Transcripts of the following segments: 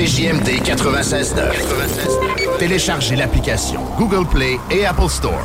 CJMD 96.9. Téléchargez l'application Google Play et Apple Store.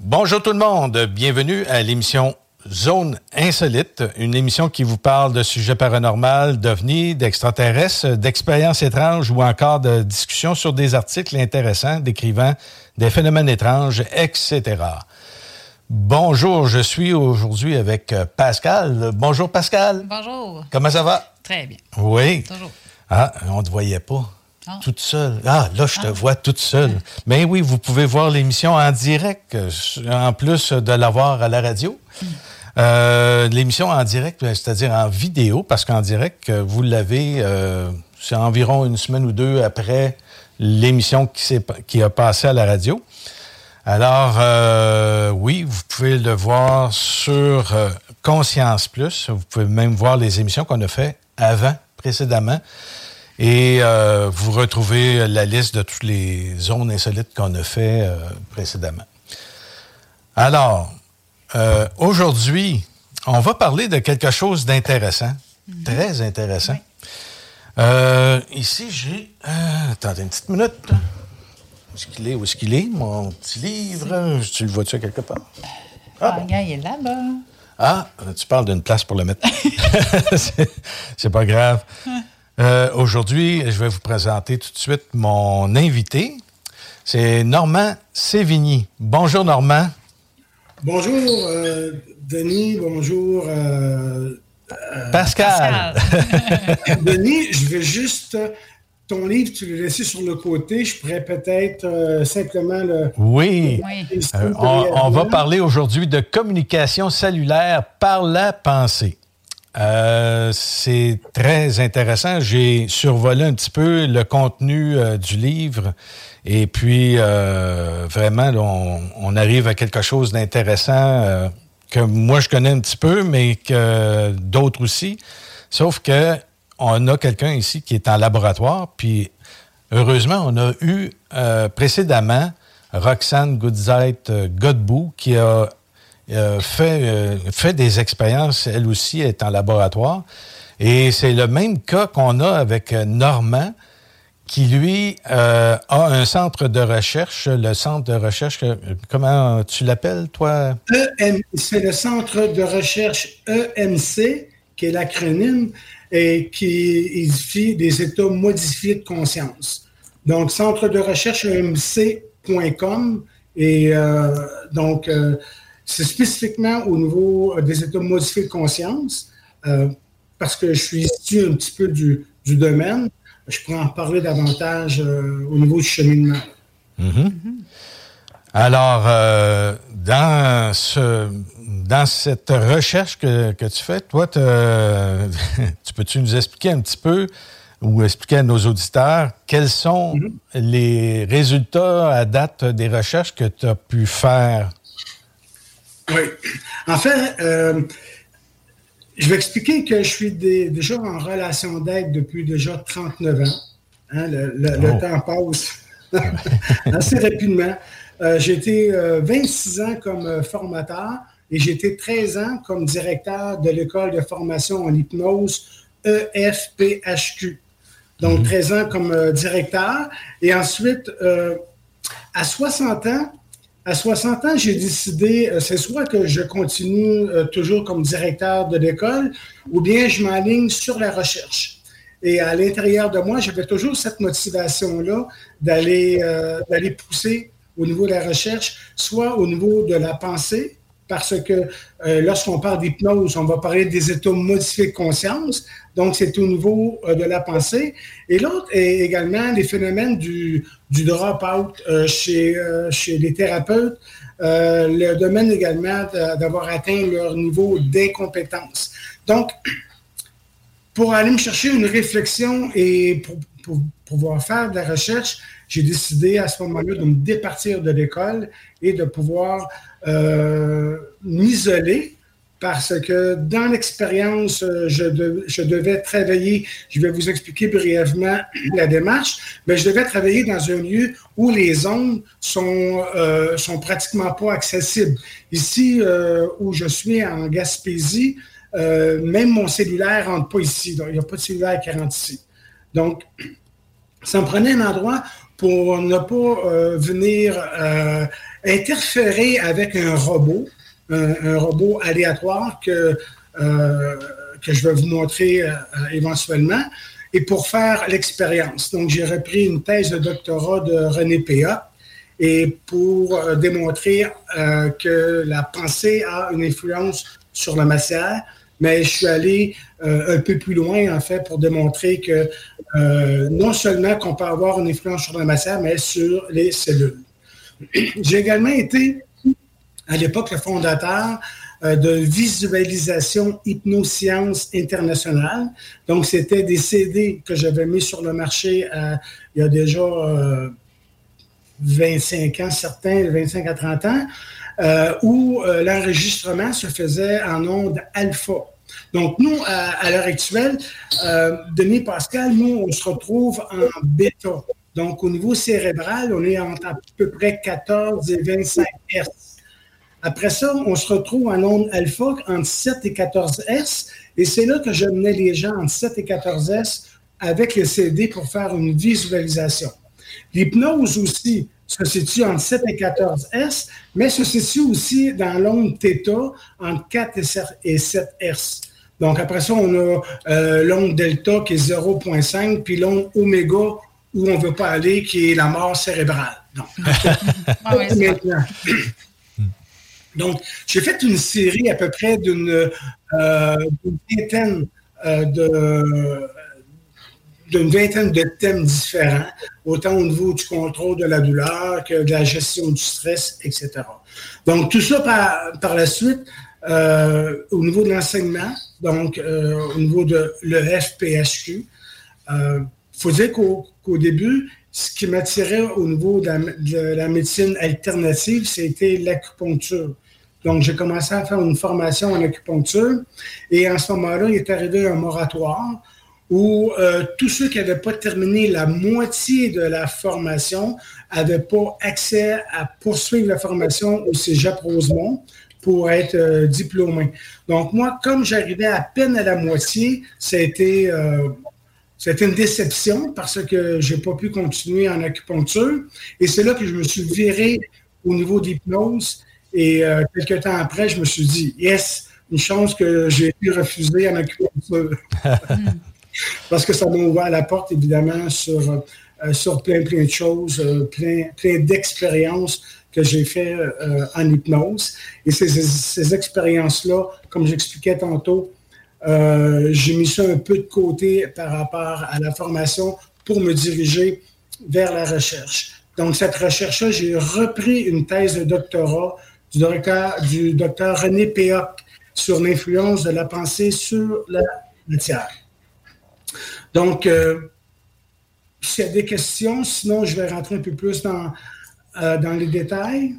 Bonjour tout le monde, bienvenue à l'émission Zone Insolite, une émission qui vous parle de sujets paranormaux, d'ovnis, d'extraterrestres, d'expériences étranges ou encore de discussions sur des articles intéressants décrivant des phénomènes étranges, etc. Bonjour, je suis aujourd'hui avec euh, Pascal. Bonjour Pascal. Bonjour. Comment ça va? Très bien. Oui. Toujours. Ah, on ne te voyait pas. Ah. Toute seule. Ah, là, je te Ah. vois toute seule. Mais oui, vous pouvez voir l'émission en direct, euh, en plus de l'avoir à la radio. Hmm. Euh, l'émission en direct, euh, c'est-à-dire en vidéo, parce qu'en direct, euh, vous l'avez, euh, c'est environ une semaine ou deux après l'émission qui, qui a passé à la radio. Alors, euh, oui, vous pouvez le voir sur Conscience Plus. Vous pouvez même voir les émissions qu'on a fait avant, précédemment. Et euh, vous retrouvez la liste de toutes les zones insolites qu'on a fait euh, précédemment. Alors, euh, aujourd'hui, on va parler de quelque chose d'intéressant, très intéressant. Ici, j'ai... attendez une petite minute. Où est-ce qu'il est? Où est-ce qu'il est, mon petit livre? Tu le vois-tu quelque part? Ah, regarde, il est là-bas. Ah, tu parles d'une place pour le mettre. C'est pas grave. Euh, Aujourd'hui, je vais vous présenter tout de suite mon invité. C'est Normand Sévigny. Bonjour, Normand. Bonjour, euh, Denis. Bonjour, euh, Pascal. Denis. Je vais juste. Ton livre, tu l'as laissé sur le côté. Je pourrais peut-être euh, simplement le. Oui. Oui. Euh, on, on va parler aujourd'hui de communication cellulaire par la pensée. Euh, c'est très intéressant. J'ai survolé un petit peu le contenu euh, du livre et puis euh, vraiment, on, arrive à quelque chose d'intéressant que moi je connais un petit peu, mais que d'autres aussi. Sauf que on a quelqu'un ici qui est en laboratoire, puis heureusement, on a eu précédemment Roxane Goodzeit Godbout qui a euh, fait, euh, fait des expériences, elle aussi est en laboratoire. Et c'est le même cas qu'on a avec euh, Normand qui, lui, a un centre de recherche, le centre de recherche, comment tu l'appelles, toi? c'est le centre de recherche EMC, qui est l'acronyme, et qui édifie des états modifiés de conscience. Donc, centre de recherche EMC.com, et donc, c'est spécifiquement au niveau des états modifiés de conscience parce que je suis issu un petit peu du, domaine, je pourrais en parler davantage euh, au niveau du cheminement. Mm-hmm. Alors, euh, dans, ce, dans cette recherche que, tu fais, toi, tu peux-tu nous expliquer un petit peu ou expliquer à nos auditeurs quels sont mm-hmm. les résultats à date des recherches que tu as pu faire? Oui. En fait, euh, je vais expliquer que je suis déjà en relation d'aide depuis déjà 39 ans. Hein, le, oh. temps passe assez rapidement. Euh, j'ai été 26 euh, ans comme euh, formateur et j'ai été 13 ans comme directeur de l'école de formation en hypnose EFPHQ. Donc, 13 mhm. ans comme directeur. Et ensuite, à 60 ans, à 60 ans, j'ai décidé, euh, c'est soit que je continue euh, toujours comme directeur de l'école, ou bien je m'aligne sur la recherche. Et à l'intérieur de moi, j'avais toujours cette motivation-là d'aller euh, d'aller pousser au niveau de la recherche, soit au niveau de la pensée, parce que lorsqu'on parle d'hypnose, on va parler des états modifiés de conscience. Donc, c'est au niveau de la pensée. Et l'autre est également les phénomènes du, drop-out euh, chez, euh, les thérapeutes, euh, le domaine également d'avoir atteint leur niveau d'incompétence. Donc, pour aller me chercher une réflexion et pour pouvoir faire de la recherche, j'ai décidé à ce moment-là de me départir de l'école et de pouvoir m'isoler parce que dans l'expérience, euh, je, devais travailler, je vais vous expliquer brièvement la démarche, mais je devais travailler dans un lieu où les ondes sont, euh, sont pratiquement pas accessibles. Ici, euh, où je suis en Gaspésie, même mon cellulaire rentre pas ici. il n'y a pas de cellulaire qui rentre ici. Donc, ça me prenait un endroit pour ne pas venir interférer avec un robot un, robot aléatoire que, euh, que je vais vous montrer euh, éventuellement, et pour faire l'expérience. Donc, j'ai repris une thèse de doctorat de René Péa et pour euh, démontrer que la pensée a une influence sur la matière, mais je suis allé un peu plus loin, en fait, pour démontrer que non seulement qu'on peut avoir une influence sur la matière, mais sur les cellules. J'ai également été à l'époque le fondateur euh, de Visualisation Hypnoscience Internationale. Donc, c'était des CD que j'avais mis sur le marché euh, il y a déjà 25 euh, ans, certains, 25 à 30 ans, où l'enregistrement se faisait en ondes alpha. Donc, nous, à, l'heure actuelle, Denis Pascal, nous, on se retrouve en bêta. Donc, au niveau cérébral, on est entre à peu près 14 et 25 Hz. Après ça, on se retrouve en onde alpha entre 7 et 14 S. Et c'est là que je menais les gens entre 7 et 14 S avec le CD pour faire une visualisation. L'hypnose aussi se situe entre 7 et 14 S, mais se situe aussi dans l'onde θ entre 4 et 7 S. Donc après ça, on a euh, l'onde delta qui est 0.5, puis l'onde oméga où on ne veut pas aller, qui est la mort cérébrale. Donc, ah Donc, j'ai fait une série à peu près d'une euh, vingtaine euh, de d'une vingtaine de thèmes différents, autant au niveau du contrôle de la douleur que de la gestion du stress, etc. Donc, tout ça par, par la suite, euh, au niveau de l'enseignement, donc au niveau de l'EFPHQ, il faut dire qu'au début, ce qui m'attirait au niveau de la médecine alternative, c'était l'acupuncture. Donc, j'ai commencé à faire une formation en acupuncture et en ce moment-là, il est arrivé un moratoire où euh, tous ceux qui n'avaient pas terminé la moitié de la formation n'avaient pas accès à poursuivre la formation au Cégep Rosemont pour être euh, diplômé. Donc, moi, comme j'arrivais à peine à la moitié, ça a été, euh, une déception parce que j'ai pas pu continuer en acupuncture. Et c'est là que je me suis viré au niveau d'hypnose. Et euh, quelques temps après, je me suis dit, yes, une chance que j'ai pu refuser en acupuncture. parce que ça m'a ouvert la porte, évidemment, sur, euh, sur plein, plein de choses, euh, plein, plein d'expériences que j'ai fait en hypnose. Et ces, ces expériences-là, comme j'expliquais tantôt, euh, j'ai mis ça un peu de côté par rapport à la formation pour me diriger vers la recherche. Donc, cette recherche-là, j'ai repris une thèse de doctorat du docteur, du docteur René Péoc sur l'influence de la pensée sur la matière. Donc, euh, s'il y a des questions, sinon je vais rentrer un peu plus dans, euh, dans les détails.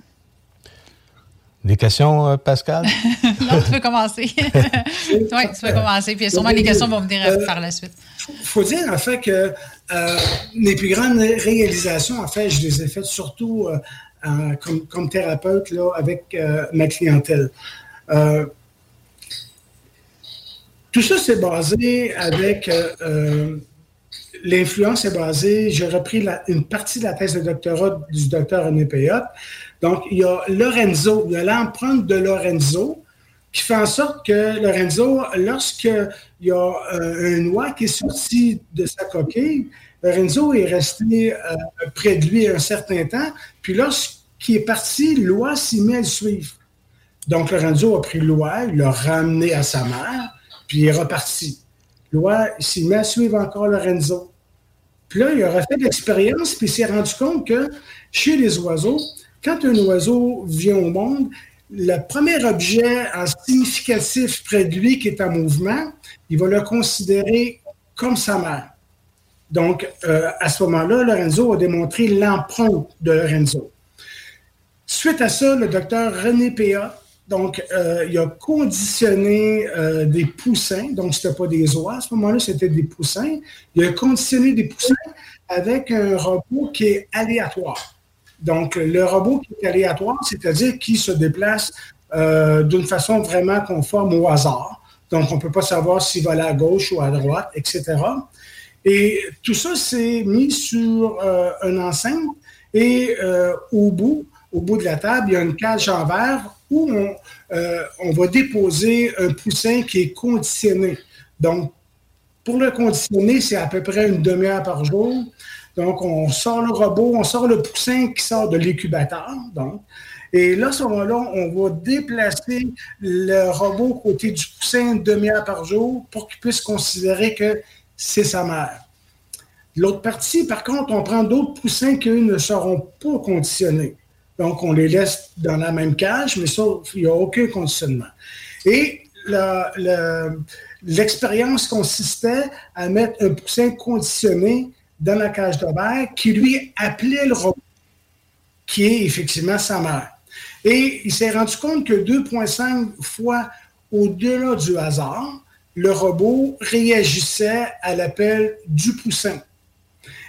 Des questions, euh, Pascal? non, tu peux commencer. oui, tu peux commencer. Puis sûrement les questions vont venir euh, par la suite. Il faut dire, en fait, que euh, mes plus grandes réalisations, en fait, je les ai faites surtout comme, comme, thérapeute là, avec ma clientèle. Tout ça, c'est basé avec l'influence est basée, j'ai repris une partie de la thèse de doctorat du docteur René Payot. Donc, il y a Lorenzo, il y a l'empreinte de Lorenzo qui fait en sorte que Lorenzo, lorsqu'il y a euh, un noix qui est sorti de sa coquille, Lorenzo est resté euh, près de lui un certain temps, puis lorsqu'il est parti, l'oie s'y met à le suivre. Donc, Lorenzo a pris l'oie, il l'a ramené à sa mère, puis il est reparti. L'oie s'y met à suivre encore Lorenzo. Puis là, il a refait l'expérience, puis il s'est rendu compte que chez les oiseaux, quand un oiseau vient au monde, le premier objet en significatif près de lui qui est en mouvement, il va le considérer comme sa mère. Donc, euh, à ce moment-là, Lorenzo a démontré l'empreinte de Lorenzo. Suite à ça, le docteur René Péa, donc, euh, il a conditionné euh, des poussins, donc ce n'était pas des oies, à ce moment-là, c'était des poussins. Il a conditionné des poussins avec un robot qui est aléatoire. Donc, le robot qui est aléatoire, c'est-à-dire qui se déplace euh, d'une façon vraiment conforme au hasard. Donc, on ne peut pas savoir s'il va aller à gauche ou à droite, etc. Et tout ça, c'est mis sur euh, un enceinte et euh, au bout, au bout de la table, il y a une cage en verre où on, on va déposer un poussin qui est conditionné. Donc, pour le conditionner, c'est à peu près une demi-heure par jour. Donc, on sort le robot, on sort le poussin qui sort de l'incubateur. Donc, et là, à ce moment-là, on va déplacer le robot côté du poussin une demi-heure par jour pour qu'il puisse considérer que c'est sa mère. L'autre partie, par contre, on prend d'autres poussins qui, ne seront pas conditionnés. Donc, on les laisse dans la même cage, mais ça, il n'y a aucun conditionnement. Et l'expérience consistait à mettre un poussin conditionné dans la cage de verre qui lui appelait le robot, qui est effectivement sa mère. Et il s'est rendu compte que 2,5 fois au-delà du hasard, le robot réagissait à l'appel du poussin.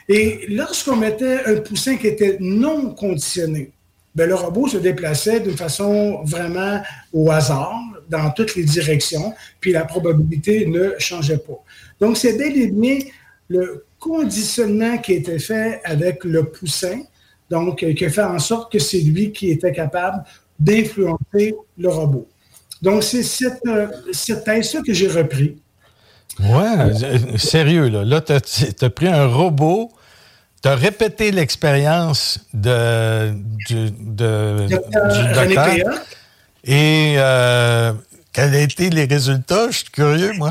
Et lorsqu'on mettait un poussin qui était non conditionné, ben, le robot se déplaçait d'une façon vraiment au hasard, dans toutes les directions, puis la probabilité ne changeait pas. Donc, c'est bel et bien le conditionnement qui été fait avec le poussin, donc euh, qui a fait en sorte que c'est lui qui était capable d'influencer le robot. Donc, c'est cette, euh, cette thèse-là que j'ai repris. Ouais, sérieux, là. Là, tu as, pris un robot, tu as répété l'expérience de, du, de, docteur. Et euh, quels ont été les résultats? Je suis curieux, moi.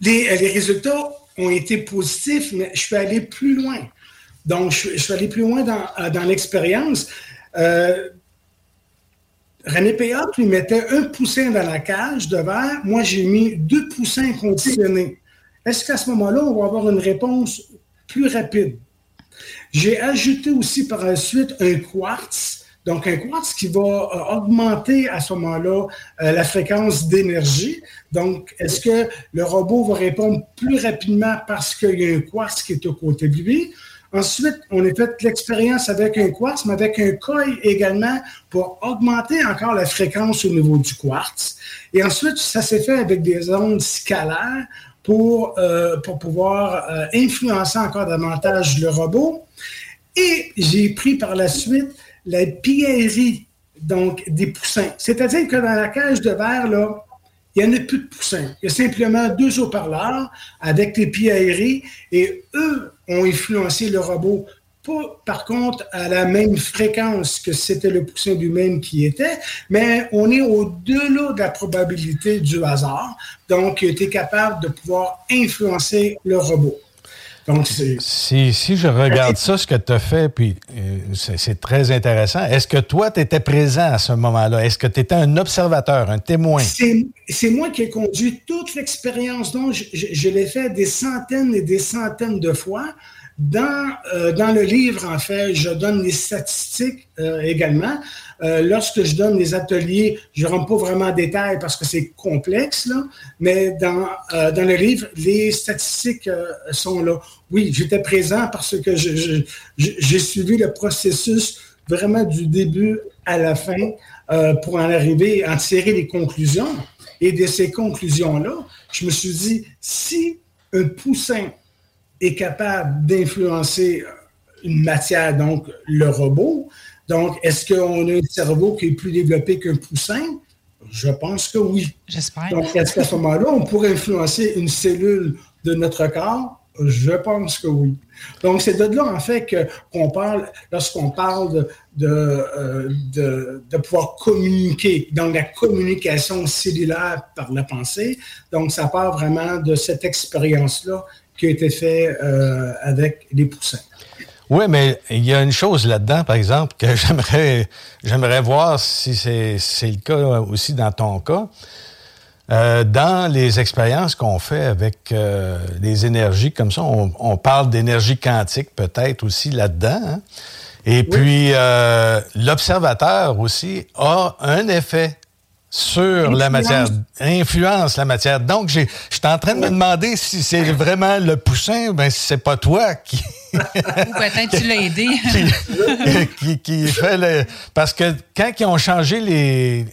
les, les résultats ont été positifs, mais je suis allé plus loin. Donc, je, suis allé plus loin dans, euh, dans l'expérience. Euh, René Péat lui mettait un poussin dans la cage de verre. Moi, j'ai mis deux poussins conditionnés. Est-ce qu'à ce, moment-là, on va avoir une réponse plus rapide? J'ai ajouté aussi par la suite un quartz. Donc, un quartz qui va euh, augmenter à ce moment-là la fréquence d'énergie. Donc, est-ce que le robot va répondre plus rapidement parce qu'il y a un quartz qui est au côté de lui? Ensuite, on a fait l'expérience avec un quartz, mais avec un coil également pour augmenter encore la fréquence au niveau du quartz. Et ensuite, ça s'est fait avec des ondes scalaires pour, euh, pour pouvoir euh, influencer encore davantage le robot. Et j'ai pris par la suite la pierrerie, donc des poussins. C'est-à-dire que dans la cage de verre, là, il n'y en a plus de poussins. Il y a simplement deux haut-parleurs avec des pierreries et eux ont influencé le robot pas, par contre, à la même fréquence que c'était le poussin lui-même qui était, mais on est au-delà de la probabilité du hasard. Donc, tu es capable de pouvoir influencer le robot. Donc, si, si je regarde ça, ce que tu as fait, puis euh, c'est très intéressant, est-ce que toi, tu étais présent à ce moment-là? Est-ce que tu étais un observateur, un témoin? C'est moi qui ai conduit toute l'expérience. Donc, je, je l'ai fait des centaines et des centaines de fois. Dans, euh, dans le livre, en fait, je donne les statistiques euh, également. Euh, lorsque je donne les ateliers, je ne rentre pas vraiment en détail parce que c'est complexe, là, mais dans, dans le livre, les statistiques sont là. Oui, j'étais présent parce que j'ai suivi le processus vraiment du début à la fin pour en arriver en tirer les conclusions. Et de ces conclusions-là, je me suis dit, si un poussin est capable d'influencer une matière, donc le robot. Donc, est-ce qu'on a un cerveau qui est plus développé qu'un poussin? Je pense que oui. J'espère. Donc, est-ce qu'à ce moment-là, on pourrait influencer une cellule de notre corps? Je pense que oui. Donc, c'est de là, en fait, qu'on parle, lorsqu'on parle de, euh, de, de, pouvoir communiquer, donc la communication cellulaire par la pensée. Donc, ça part vraiment de cette expérience-là qui a été fait euh, avec les poussins. Oui, mais il y a une chose là-dedans, par exemple, que j'aimerais, j'aimerais voir si c'est, le cas aussi dans ton cas. Euh, dans les expériences qu'on fait avec euh, les énergies comme ça, on, parle d'énergie quantique peut-être aussi là-dedans. Hein. Et puis, l'observateur aussi a un effet sur la matière, influence la matière. Donc, je suis en train de me demander si c'est vraiment le poussin, ben si c'est pas toi qui. Ou peut-être tu l'as aidé. qui, fait le. Parce que quand ils ont changé les,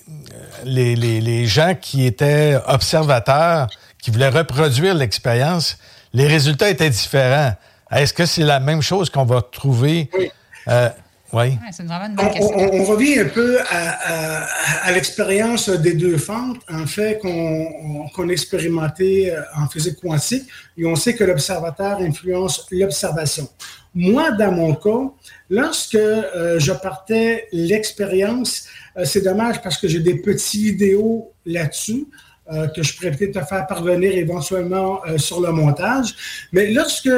les, les, les gens qui étaient observateurs, qui voulaient reproduire l'expérience, les résultats étaient différents. Est-ce que c'est la même chose qu'on va trouver? Oui. Euh, oui. on, revient un peu à, l'expérience des deux fentes, en fait, qu'on expérimentait euh, en physique quantique, et on sait que l'observateur influence l'observation. Moi, dans mon cas, lorsque euh, je partais l'expérience, euh, c'est dommage parce que j'ai des petits vidéos là-dessus. que je pourrais peut-être te faire parvenir éventuellement sur le montage. Mais lorsque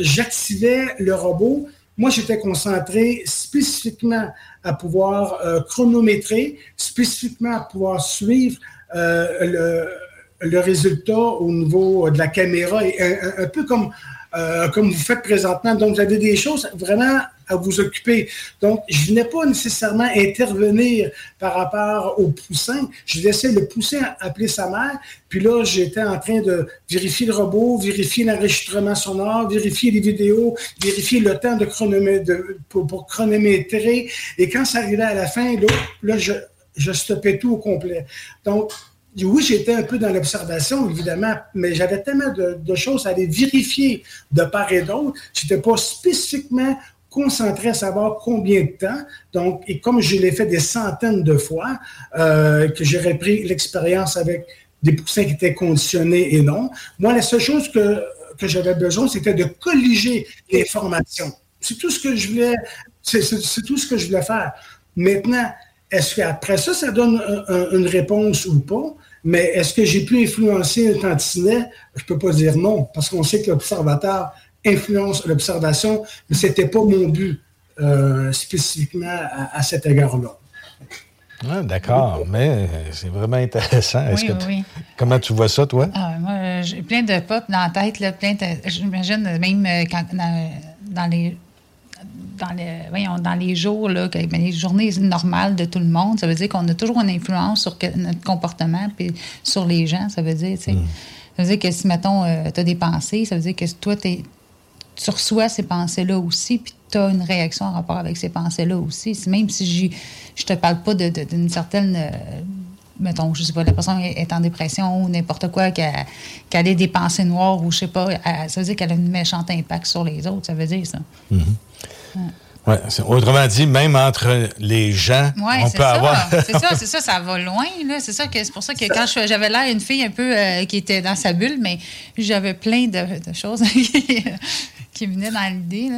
j'activais le robot, moi, j'étais concentré spécifiquement à pouvoir euh, chronométrer, spécifiquement à pouvoir suivre euh, le, résultat au niveau de la caméra, un peu comme euh, comme vous faites présentement. Donc, vous avez des choses vraiment à vous occuper. Donc, je venais pas nécessairement intervenir par rapport au poussin. Je laissais le poussin appeler sa mère. Puis là, j'étais en train de vérifier le robot, vérifier l'enregistrement sonore, vérifier les vidéos, vérifier le temps de, de pour, chronométrer. Et quand ça arrivait à la fin, là, là je, je stoppais tout au complet. Donc, oui, j'étais un peu dans l'observation, évidemment, mais j'avais tellement de, choses à aller vérifier de part et d'autre. Je n'étais pas spécifiquement concentré à savoir combien de temps. Donc, et comme je l'ai fait des centaines de fois, euh, que j'ai repris l'expérience avec des poussins qui étaient conditionnés et non, moi, la seule chose que, j'avais besoin, c'était de colliger l'information. C'est tout ce que je voulais, c'est tout ce que je voulais faire. Maintenant, est-ce qu'après ça, ça donne une réponse ou pas? Mais est-ce que j'ai pu influencer un tantinet? Je ne peux pas dire non, parce qu'on sait que l'observateur influence l'observation, mais ce n'était pas mon but euh, spécifiquement à, cet égard-là. Ah, D'accord, mais c'est vraiment intéressant. Comment tu vois ça, toi? Ah, moi, j'ai plein de pop dans la tête, là, plein j'imagine même euh, quand, dans les dans, les, voyons, dans les jours, là, ben, les journées normales de tout le monde, ça veut dire qu'on a toujours une influence sur notre comportement puis sur les gens, ça veut dire, mm. Ça veut dire que si, mettons, euh, tu as des pensées, ça veut dire que toi, tu reçois ces pensées-là aussi, puis tu as une réaction en rapport avec ces pensées-là aussi. Même si je te parle pas d'une certaine... Euh, mettons, je sais pas, la personne est en dépression ou n'importe quoi, qu'elle ait des pensées noires ou je sais pas, ça veut dire qu'elle a une méchante impact sur les autres, ça veut dire ça. Mm-hmm. Ouais, autrement dit, même entre les gens, on peut avoir. c'est ça, c'est ça, ça va loin. C'est ça que c'est pour ça que quand j'avais l'air une fille un peu euh, qui était dans sa bulle, mais j'avais plein de, choses qui, venaient dans l'idée.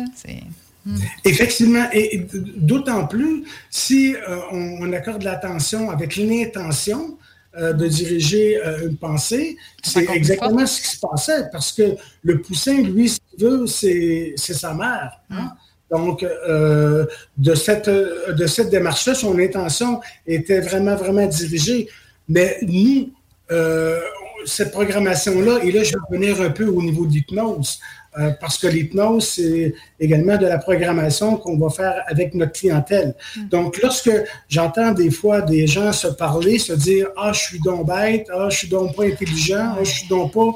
Hmm. Effectivement, et d'autant plus si euh, on, accorde l'attention avec l'intention euh, de diriger une pensée, c'est exactement ce qui se passait, parce que le poussin, lui, ce qu'il veut, c'est sa mère. Hein. Hmm. Donc, euh, de cette, de cette démarche-là, son intention était vraiment, vraiment dirigée. Mais nous, euh, cette programmation-là, et là, je vais revenir un peu au niveau d'hypnose, euh, parce que l'hypnose, c'est également de la programmation qu'on va faire avec notre clientèle. Mm. Donc, lorsque j'entends des fois des gens se parler, se dire Ah, je suis donc bête, ah, je suis donc pas intelligent, ah, je suis donc pas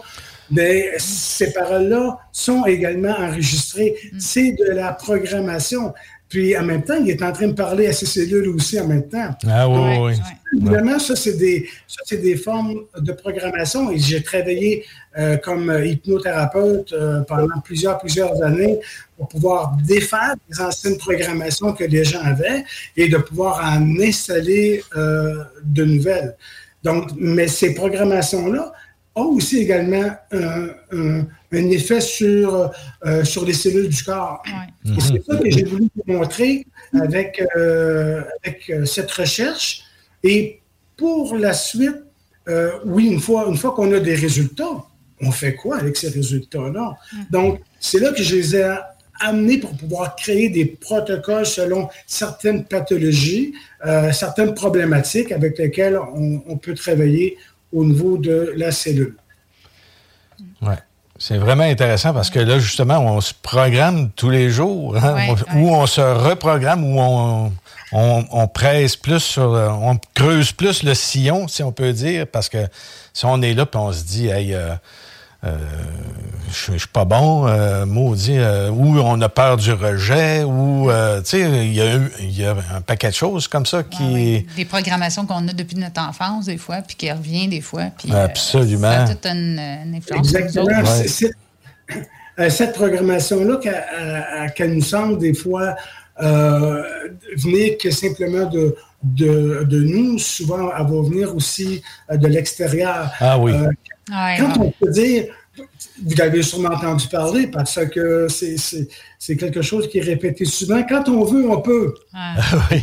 mais ces paroles-là sont également enregistrées. Mm. C'est de la programmation. Puis en même temps, il est en train de parler à ses cellules aussi en même temps. Ah oui, oui. Évidemment, ça, c'est des, des formes de programmation. Et j'ai travaillé euh, comme hypnothérapeute euh, pendant plusieurs, plusieurs années pour pouvoir défaire les anciennes programmations que les gens avaient et de pouvoir en installer euh, de nouvelles. Donc, mais ces programmations-là, a aussi également un, effet sur, euh, sur les cellules du corps. Et c'est ça que j'ai voulu vous montrer avec, euh, avec euh, cette recherche. Et pour la suite, oui, une fois, une fois qu'on a des résultats, on fait quoi avec ces résultats-là? Donc, c'est là que je les ai amenés pour pouvoir créer des protocoles selon certaines pathologies, certaines problématiques avec lesquelles on, on peut travailler au niveau de la cellule. Oui. C'est vraiment intéressant parce que là, justement, on se programme tous les jours, hein, ou on se reprogramme, ou on, on, presse plus sur, on creuse plus le sillon, si on peut dire, parce que si on est là puis on se dit, hey, euh, euh, je, suis pas bon, euh, maudit, euh, ou on a peur du rejet, ou, tu sais, il y, a un paquet de choses comme ça qui... Des programmations qu'on a depuis notre enfance, des fois, puis qui revient des fois. Puis, Absolument. ça a toute une, influence. Exactement. cette programmation-là, qu'elle nous semble des fois venir que simplement de, de, de, nous, souvent, elle va venir aussi de l'extérieur. Ah oui. Quand on peut dire, vous avez sûrement entendu parler parce que c'est quelque chose qui est répété souvent. Quand on veut, on peut. Ah.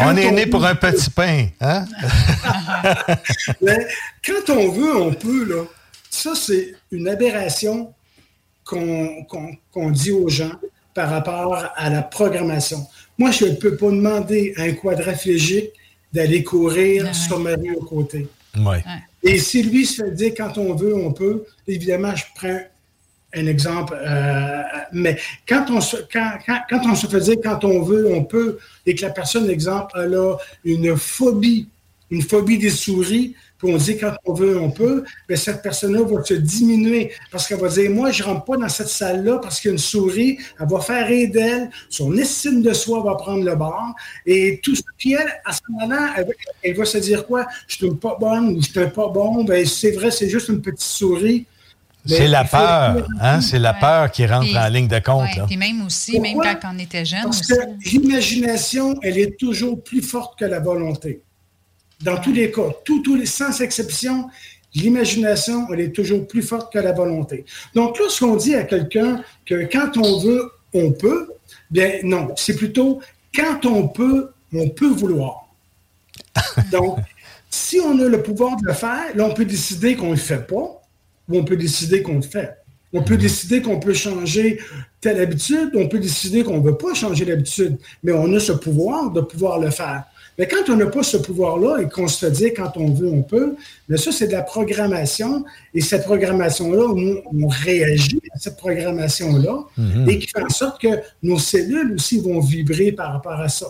On est né pour un petit pain. Hein? quand on veut, on peut. Là. Ça, c'est une aberration qu'on dit aux gens par rapport à la programmation. Moi, je ne peux pas demander à un quadraplégique d'aller courir sur ma rue aux côtés. Ouais. Et si lui se fait dire quand on veut, on peut, évidemment, je prends un exemple, euh, mais quand on, se, fait dire quand on veut, on peut, et que la personne, exemple, elle a une phobie, une phobie des souris, on dit quand on veut, on peut, mais cette personne-là va se diminuer parce qu'elle va dire Moi, je ne rentre pas dans cette salle-là parce qu'il y a une souris, elle va faire rire d'elle, son estime de soi va prendre le bord. Et tout ce qui elle, à ce moment-là, elle, va se dire quoi? Je ne suis pas bonne ou je ne suis pas bon? Ben, c'est vrai, c'est juste une petite souris. C'est la peur, hein? C'est la peur qui rentre en ligne de compte. Et même aussi, même quand on était jeune. Parce que l'imagination, elle est toujours plus forte que la volonté. Dans tous les cas, tous les, sans exception, l'imagination, elle est toujours plus forte que la volonté. Donc, lorsqu'on dit à quelqu'un que quand on veut, on peut, bien non, c'est plutôt quand on peut, on peut vouloir. Donc, si on a le pouvoir de le faire, là, on peut décider qu'on ne le fait pas ou on peut décider qu'on le fait. On peut décider qu'on peut changer telle habitude, on peut décider qu'on ne veut pas changer l'habitude, mais on a ce pouvoir de pouvoir le faire. Mais quand on n'a pas ce pouvoir-là et qu'on se dit quand on veut, on peut, mais ça, c'est de la programmation. Et cette programmation-là, on, réagit à cette programmation-là mhm. et qui fait en sorte que nos cellules aussi vont vibrer par rapport à ça.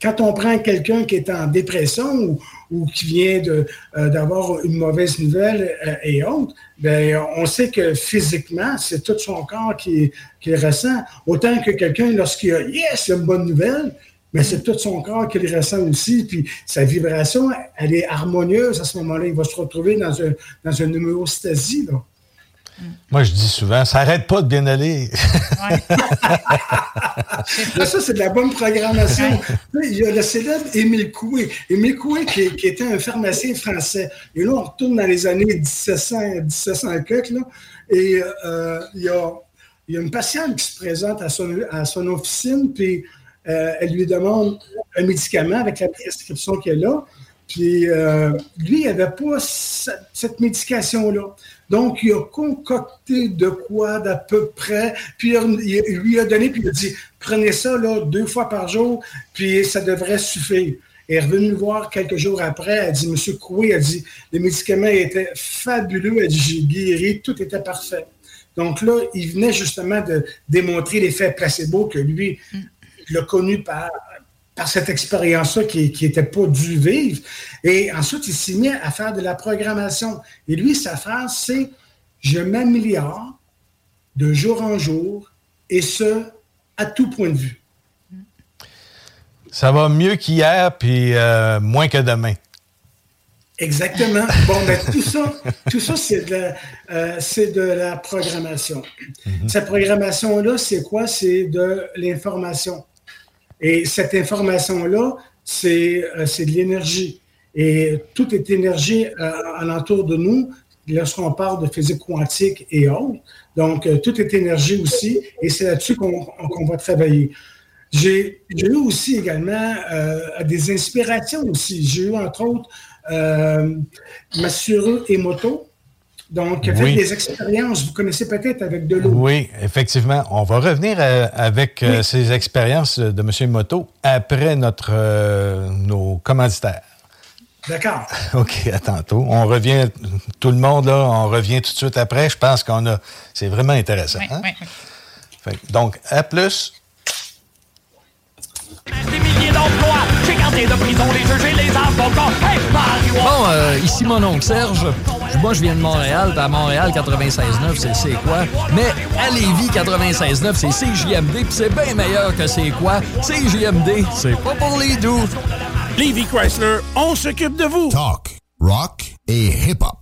Quand, on prend quelqu'un qui est en dépression ou, qui vient euh, d'avoir une mauvaise nouvelle euh, et autres, bien, on sait que physiquement, c'est tout son corps qui, qui ressent. Autant que quelqu'un, lorsqu'il a Yes, une bonne nouvelle, mais c'est tout son corps qui le ressent aussi. Puis sa vibration, elle est harmonieuse à ce moment-là. Il va se retrouver dans, un, dans une homéostasie. Là. Moi, je dis souvent, ça n'arrête pas de bien aller. ça, c'est de la bonne programmation. Il y a le célèbre Émile Coué. Émile Coué, qui, était un pharmacien français. Et là, on retourne dans les années 1700, 1700 là, et euh, il, y a, il, y a, une patiente qui se présente à son, à son officine, puis euh, elle lui demande un médicament avec la prescription qu'elle a. Puis euh, lui, il n'avait pas cette médication-là. Donc, il a concocté de quoi d'à peu près, puis il lui a donné, puis il a dit prenez ça là, deux fois par jour, puis ça devrait suffire. Elle est revenue nous voir quelques jours après. Elle dit Monsieur Coué, elle dit le médicament était fabuleux. Elle dit J'ai guéri, tout était parfait. Donc là, il venait justement de démontrer l'effet placebo que lui, l'a connu par par cette expérience-là qui n'était pas dû vivre. Et ensuite, il s'est mis à faire de la programmation. Et lui, sa phrase, c'est Je m'améliore de jour en jour, et ce, à tout point de vue. Ça va mieux qu'hier, puis euh, moins que demain. Exactement. Bon, ben, tout ça, tout ça c'est de, euh, de, la programmation. Mm-hmm. Cette programmation-là, c'est quoi? C'est de l'information. Et cette information-là, c'est euh, de l'énergie. Et tout est énergie euh, alentour de nous lorsqu'on parle de physique quantique et autres. Donc, euh, tout est énergie aussi, et c'est là-dessus qu'on va travailler. J'ai eu aussi également des inspirations aussi. J'ai eu, entre autres, euh, Massuro Emoto, donc, faites des expériences. Vous connaissez peut-être avec de l'eau. Oui, effectivement. On va revenir euh, avec euh, ces expériences de M. Moto après notre, euh, nos commanditaires. D'accord. OK, à tantôt. On revient, tout le monde, là, on revient tout de suite après. Je pense qu'on a. C'est vraiment intéressant. Oui, hein? oui. donc, à plus. Des milliers d'emplois, j'ai gardé de prison les juges les avocats. bon, ici mon oncle Serge. Moi, je viens de Montréal, à Montréal, 96.9, c'est C'est quoi? Mais à Lévis, 96.9, c'est CJMD, puis c'est bien meilleur que c'est quoi? CJMD, c'est pas pour les doux. Lévis Chrysler, on s'occupe de vous. Talk, rock et hip-hop.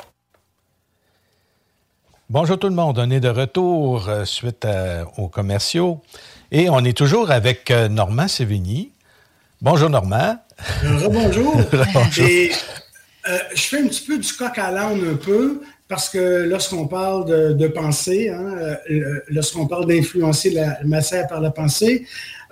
Bonjour tout le monde, on est de retour euh, suite aux commerciaux et on est toujours avec euh, Normand Sévigny. Bonjour Normand. Rebonjour. et euh, je fais un petit peu du coq à l'âne un peu parce que lorsqu'on parle de, pensée, hein, lorsqu'on parle d'influencer la matière par la pensée,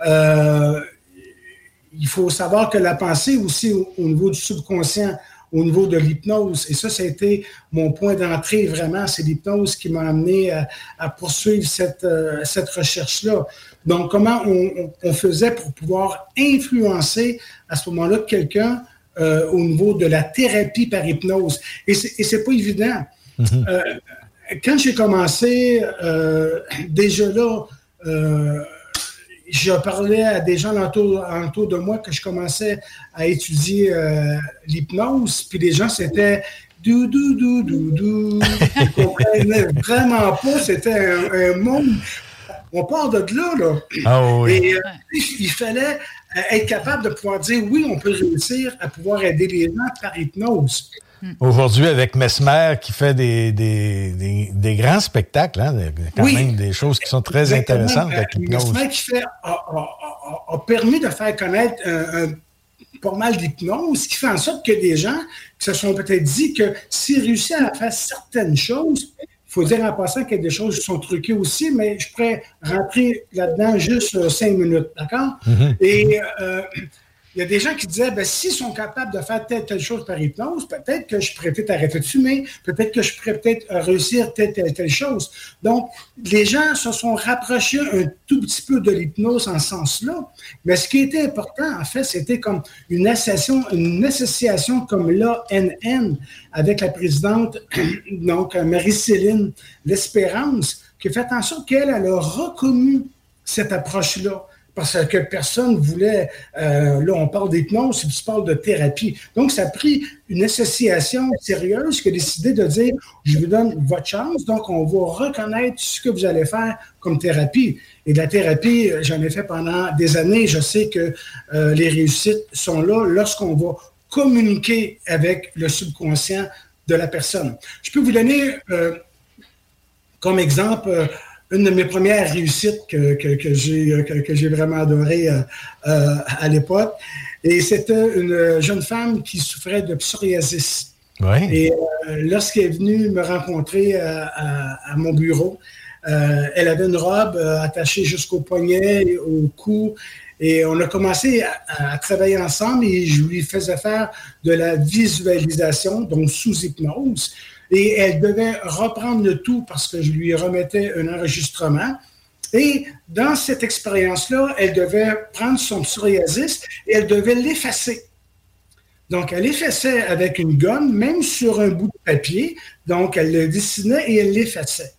il faut savoir que la pensée aussi au niveau du subconscient au niveau de l'hypnose. Et ça, ça a été mon point d'entrée vraiment. C'est l'hypnose qui m'a amené à, poursuivre cette, euh, cette recherche-là. Donc, comment on, faisait pour pouvoir influencer à ce moment-là quelqu'un euh, au niveau de la thérapie par hypnose? Et c'est pas évident. Mm-hmm. Euh, quand j'ai commencé, déjà là, je parlais à des gens autour, de moi que je commençais à étudier euh, l'hypnose, puis les gens, c'était dou dou dou dou dou. Ils comprenaient vraiment pas, c'était un, monde. On part de là, là. Ah oui. Et euh, il fallait euh, être capable de pouvoir dire oui, on peut réussir à pouvoir aider les gens par hypnose. Hmm. Aujourd'hui, avec Mesmer qui fait des, des, des, grands spectacles, hein, quand même des choses qui sont très intéressantes avec euh, Mesmer qui fait, a, permis de faire connaître un, pas mal d'hypnose, qui fait en sorte que des gens qui se sont peut-être dit que s'ils réussissent à faire certaines choses, il faut dire en passant qu'il y a des choses qui sont truquées aussi, mais je pourrais rentrer là-dedans juste euh, cinq minutes, d'accord? Mm-hmm. Et euh, il y a des gens qui disaient, ben, s'ils sont capables de faire telle, telle chose par hypnose, peut-être que je pourrais peut-être arrêter de fumer, peut-être que je pourrais peut-être réussir telle, telle, telle chose. Donc, les gens se sont rapprochés un tout petit peu de l'hypnose en ce sens-là. Mais ce qui était important, en fait, c'était comme une association, une association comme l'ANN avec la présidente, donc Marie-Céline L'Espérance, qui a fait en sorte qu'elle, elle a reconnu cette approche-là parce que personne voulait, euh, là on parle d'hypnose, tu parles de thérapie. Donc ça a pris une association sérieuse qui a décidé de dire, je vous donne votre chance, donc on va reconnaître ce que vous allez faire comme thérapie. Et de la thérapie, j'en ai fait pendant des années, je sais que euh, les réussites sont là lorsqu'on va communiquer avec le subconscient de la personne. Je peux vous donner euh, comme exemple une de mes premières réussites que, que, que j'ai que, j'ai vraiment adoré euh, euh, à l'époque. Et c'était une jeune femme qui souffrait de psoriasis. Et euh, lorsqu'elle est venue me rencontrer à, à, mon bureau, elle avait une robe attachée jusqu'au poignet, au cou. Et on a commencé à, à, travailler ensemble et je lui faisais faire de la visualisation, donc sous hypnose. Et elle devait reprendre le tout parce que je lui remettais un enregistrement. Et dans cette expérience-là, elle devait prendre son psoriasis et elle devait l'effacer. Donc, elle effaçait avec une gomme, même sur un bout de papier. Donc, elle le dessinait et elle l'effaçait.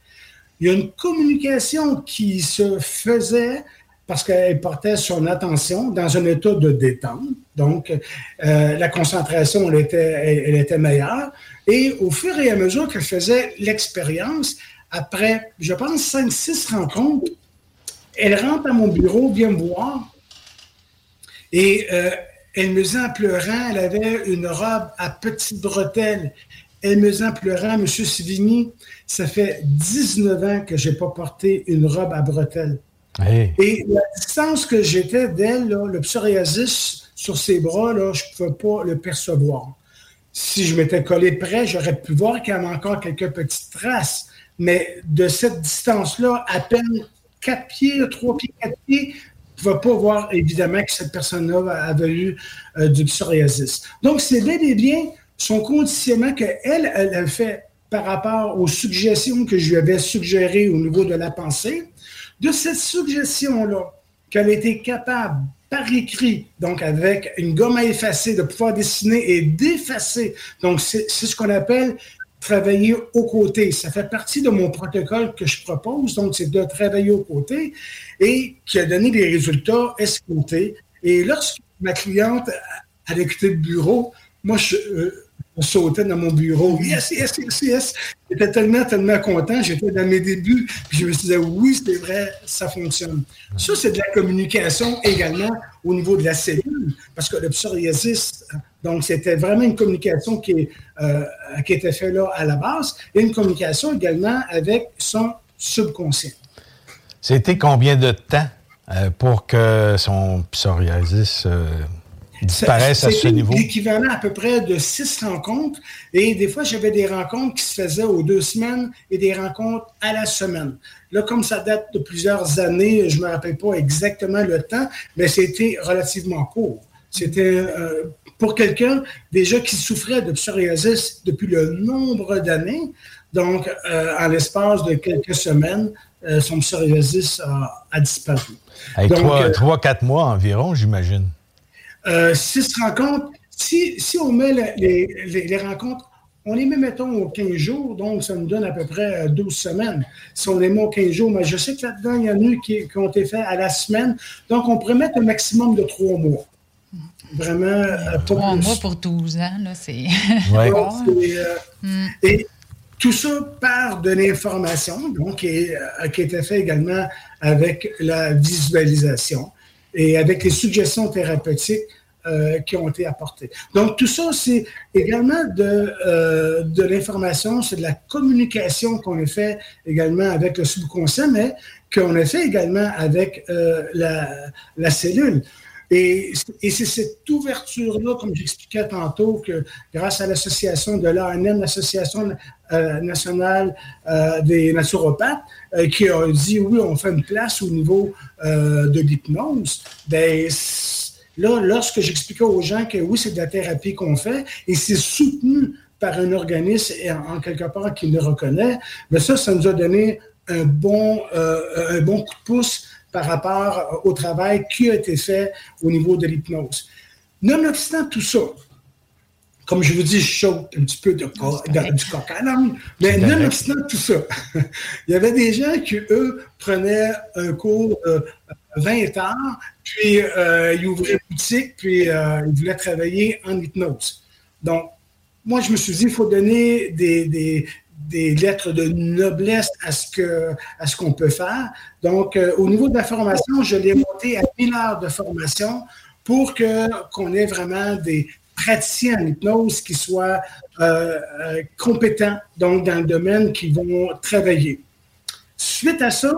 Il y a une communication qui se faisait parce qu'elle portait son attention dans un état de détente. Donc, euh, la concentration, elle était, meilleure. Et au fur et à mesure que je faisais l'expérience, après, je pense, cinq, six rencontres, elle rentre à mon bureau, vient me voir, et euh, elle me dit en pleurant, elle avait une robe à petites bretelles. Elle me dit en pleurant, M. Sivigny, ça fait 19 ans que je n'ai pas porté une robe à bretelles. Et la distance que j'étais d'elle, le psoriasis sur ses bras, je ne pouvais pas le percevoir si je m'étais collé près, j'aurais pu voir qu'il y avait encore quelques petites traces. Mais de cette distance-là, à peine quatre pieds, trois pieds, quatre pieds, ne pouvais pas voir évidemment que cette personne-là avait eu euh, du psoriasis. Donc, c'est bel et bien son conditionnement qu'elle, elle a fait par rapport aux suggestions que je lui avais suggérées au niveau de la pensée. De cette suggestion-là, qu'elle était capable par écrit, donc avec une gomme à effacer, de pouvoir dessiner et d'effacer. Donc, c'est ce qu'on appelle travailler aux côtés. Ça fait partie de mon protocole que je propose, donc c'est de travailler aux côtés et qui a donné des résultats escomptés. Et lorsque ma cliente a quitté le bureau, moi, je, euh, sautait dans mon bureau. Yes, yes, yes, yes. J'étais tellement, tellement content. J'étais dans mes débuts. Puis je me disais, oui, c'est vrai, ça fonctionne. Ça, c'est de la communication également au niveau de la cellule, parce que le psoriasis, donc c'était vraiment une communication qui, euh, qui était faite là à la base, et une communication également avec son subconscient. C'était combien de temps euh, pour que son psoriasis euh, disparaissent à ce niveau? l'équivalent à peu près de six rencontres. Et des fois, j'avais des rencontres qui se faisaient aux deux semaines et des rencontres à la semaine. Là, comme ça date de plusieurs années, je ne me rappelle pas exactement le temps, mais c'était relativement court. C'était euh, pour quelqu'un déjà qui souffrait de psoriasis depuis le nombre d'années. Donc, euh, en l'espace de quelques semaines, euh, son psoriasis a, disparu. trois, quatre mois environ, j'imagine. Euh, six rencontres, si, si on met les, les, rencontres, on les met, mettons, aux 15 jours, donc ça nous donne à peu près 12 euh, semaines. Si on les met aux 15 jours, mais je sais que là-dedans, il y en a eu qui, ont été faits à la semaine. Donc, on pourrait mettre un maximum de trois mois. Vraiment, euh, Trois mois pour 12 ans, là, c'est. Ouais. Mm. et tout ça part de l'information, donc, qui, qui a été fait également avec la visualisation et avec les suggestions thérapeutiques euh, qui ont été apportées. Donc, tout ça, c'est également de, euh, de l'information, c'est de la communication qu'on a fait également avec le subconscient, mais qu'on a fait également avec euh, la, la cellule. Et, et c'est cette ouverture-là, comme j'expliquais tantôt, que grâce à l'association de l'ANM, l'Association euh, nationale euh, des naturopathes, euh, qui a dit oui, on fait une place au niveau de l'hypnose, ben, Là, lorsque j'expliquais aux gens que oui, c'est de la thérapie qu'on fait et c'est soutenu par un organisme et en, quelque part qui le reconnaît, mais ça, ça nous a donné un bon, euh, un bon coup de pouce par rapport au travail qui a été fait au niveau de l'hypnose. Nonobstant tout ça, comme je vous dis, je saute un petit peu de, du coq à l'âne, mais nonobstant tout ça, il y avait des gens qui, eux, prenaient un cours de 20 heures, puis euh, ils ouvraient une boutique, puis euh, ils voulaient travailler en hypnose. Donc, moi, je me suis dit, il faut donner des, des, lettres de noblesse à ce que à ce qu'on peut faire. Donc, euh, au niveau de la formation, je l'ai monté à 1000 heures de formation pour que qu'on ait vraiment des praticiens en hypnose qui soient euh, euh, compétents donc dans le domaine qui vont travailler. Suite à ça,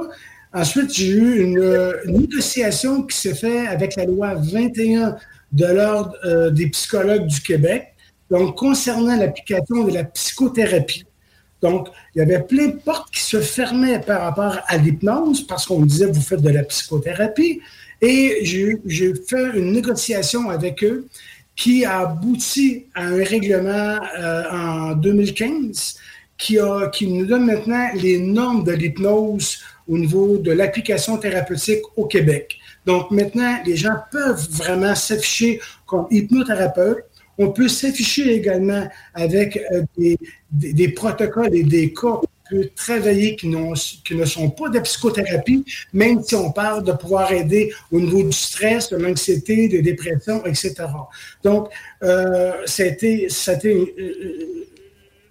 ensuite j'ai eu une, négociation qui s'est faite avec la loi 21 de l'ordre des psychologues du Québec donc, concernant l'application de la psychothérapie, donc, il y avait plein de portes qui se fermaient par rapport à l'hypnose parce qu'on me disait, vous faites de la psychothérapie. Et j'ai fait une négociation avec eux qui a abouti à un règlement euh, en 2015 qui, a, qui nous donne maintenant les normes de l'hypnose au niveau de l'application thérapeutique au Québec. Donc maintenant, les gens peuvent vraiment s'afficher comme hypnothérapeute on peut s'afficher également avec euh, des, protocoles et des cas peut travailler qui, ne sont pas de psychothérapie, même si on parle de pouvoir aider au niveau du stress, de l'anxiété, de dépression, etc. Donc, euh, c'était, c'était euh,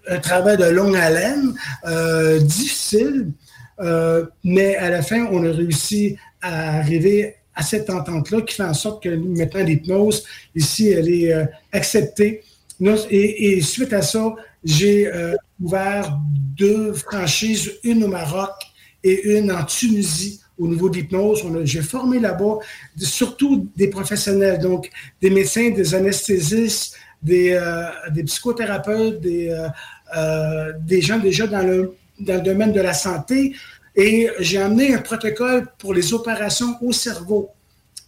un travail de longue haleine, difficile, mais à la fin, on a réussi à arriver à cette entente-là qui fait en sorte que maintenant l'hypnose, ici, elle est euh, acceptée. Et, suite à ça, j'ai euh, ouvert deux franchises, une au Maroc et une en Tunisie au niveau de l'hypnose. J'ai formé là-bas surtout des professionnels, donc des médecins, des anesthésistes, des, euh, psychothérapeutes, des, des gens déjà dans le, dans le domaine de la santé, et j'ai amené un protocole pour les opérations au cerveau.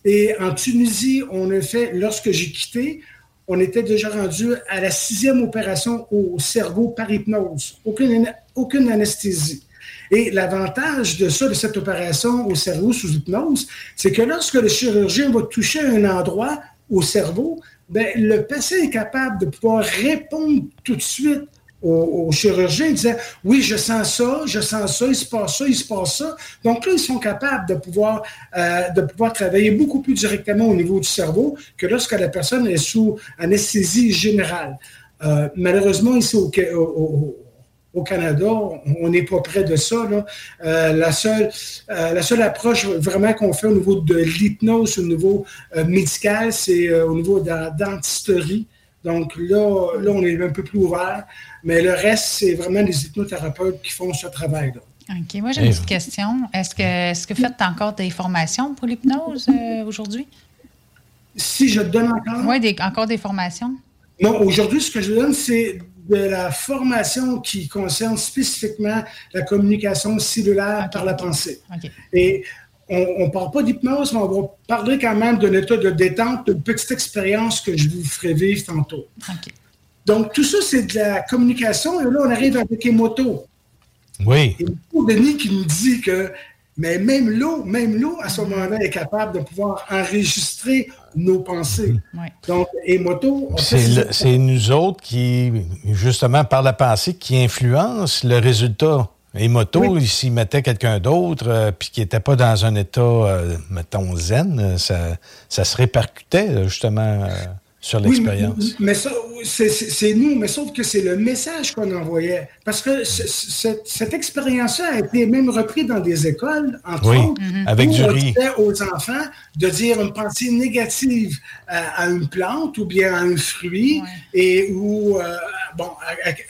Et en Tunisie, on a fait, lorsque j'ai quitté, on était déjà rendu à la sixième opération au cerveau par hypnose, aucune, anesthésie. Et l'avantage de ça, de cette opération au cerveau sous hypnose, c'est que lorsque le chirurgien va toucher un endroit au cerveau, ben, le patient est capable de pouvoir répondre tout de suite au, chirurgien, ils disaient Oui, je sens ça, je sens ça, il se passe ça, il se passe ça. Donc là, ils sont capables de pouvoir, euh, de pouvoir travailler beaucoup plus directement au niveau du cerveau que lorsque la personne est sous anesthésie générale. Euh, malheureusement, ici au, au, Canada, on n'est pas près de ça. Euh, la, seule, la seule approche vraiment qu'on fait au niveau de l'hypnose, au niveau médical, c'est au niveau de la dentisterie. Donc là, là, on est un peu plus ouvert. Mais le reste, c'est vraiment les hypnothérapeutes qui font ce travail-là. OK. Moi, j'ai une petite question. Est-ce que, est que vous faites encore des formations pour l'hypnose euh, aujourd'hui? Si je donne encore? Oui, encore des formations. Non, aujourd'hui, ce que je donne, c'est de la formation qui concerne spécifiquement la communication cellulaire par la pensée. Et on ne parle pas d'hypnose, mais on va parler quand même d'un état de détente, d'une petite expérience que je vous ferai vivre tantôt. Donc, tout ça, c'est de la communication. Et là, on arrive avec Emoto. Oui. Et Denis qui nous dit que mais même l'eau, même l'eau, à ce moment-là, est capable de pouvoir enregistrer nos pensées. Oui. Donc, Emoto... C'est nous autres qui, justement, par la pensée, qui influencent le résultat. Emoto, oui. s'il mettait quelqu'un d'autre, euh, puis qui n'était pas dans un état, euh, mettons, zen, ça, ça se répercutait, justement sur l'expérience. mais ça, c'est nous, mais sauf que c'est le message qu'on envoyait. Parce que cette expérience-là a été même reprise dans des écoles, entre oui, autres, avec où du on riz. disait aux enfants de dire une pensée négative à, une plante ou bien à un fruit et ou euh, bon,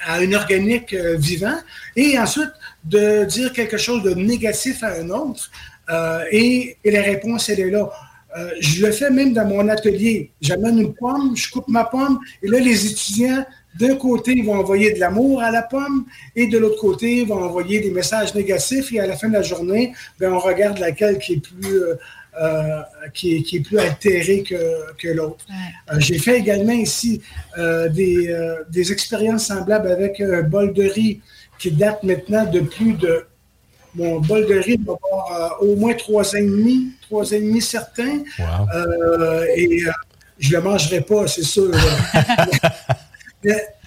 à, un organique euh, vivant, et ensuite de dire quelque chose de négatif à un autre. Euh, et, et la réponse, elle est là. Euh, je le fais même dans mon atelier. J'amène une pomme, je coupe ma pomme, et là, les étudiants d'un côté, ils vont envoyer de l'amour à la pomme et de l'autre côté, ils vont envoyer des messages négatifs et à la fin de la journée, ben, on regarde laquelle qui est plus, euh, euh, qui, est, plus altérée que, l'autre. Euh, j'ai fait également ici des, des, expériences semblables avec un bol de riz qui date maintenant de plus de... Mon bol de riz va avoir au moins trois ans et demi, trois ans et demi certains. et je ne le mangerai pas, c'est sûr.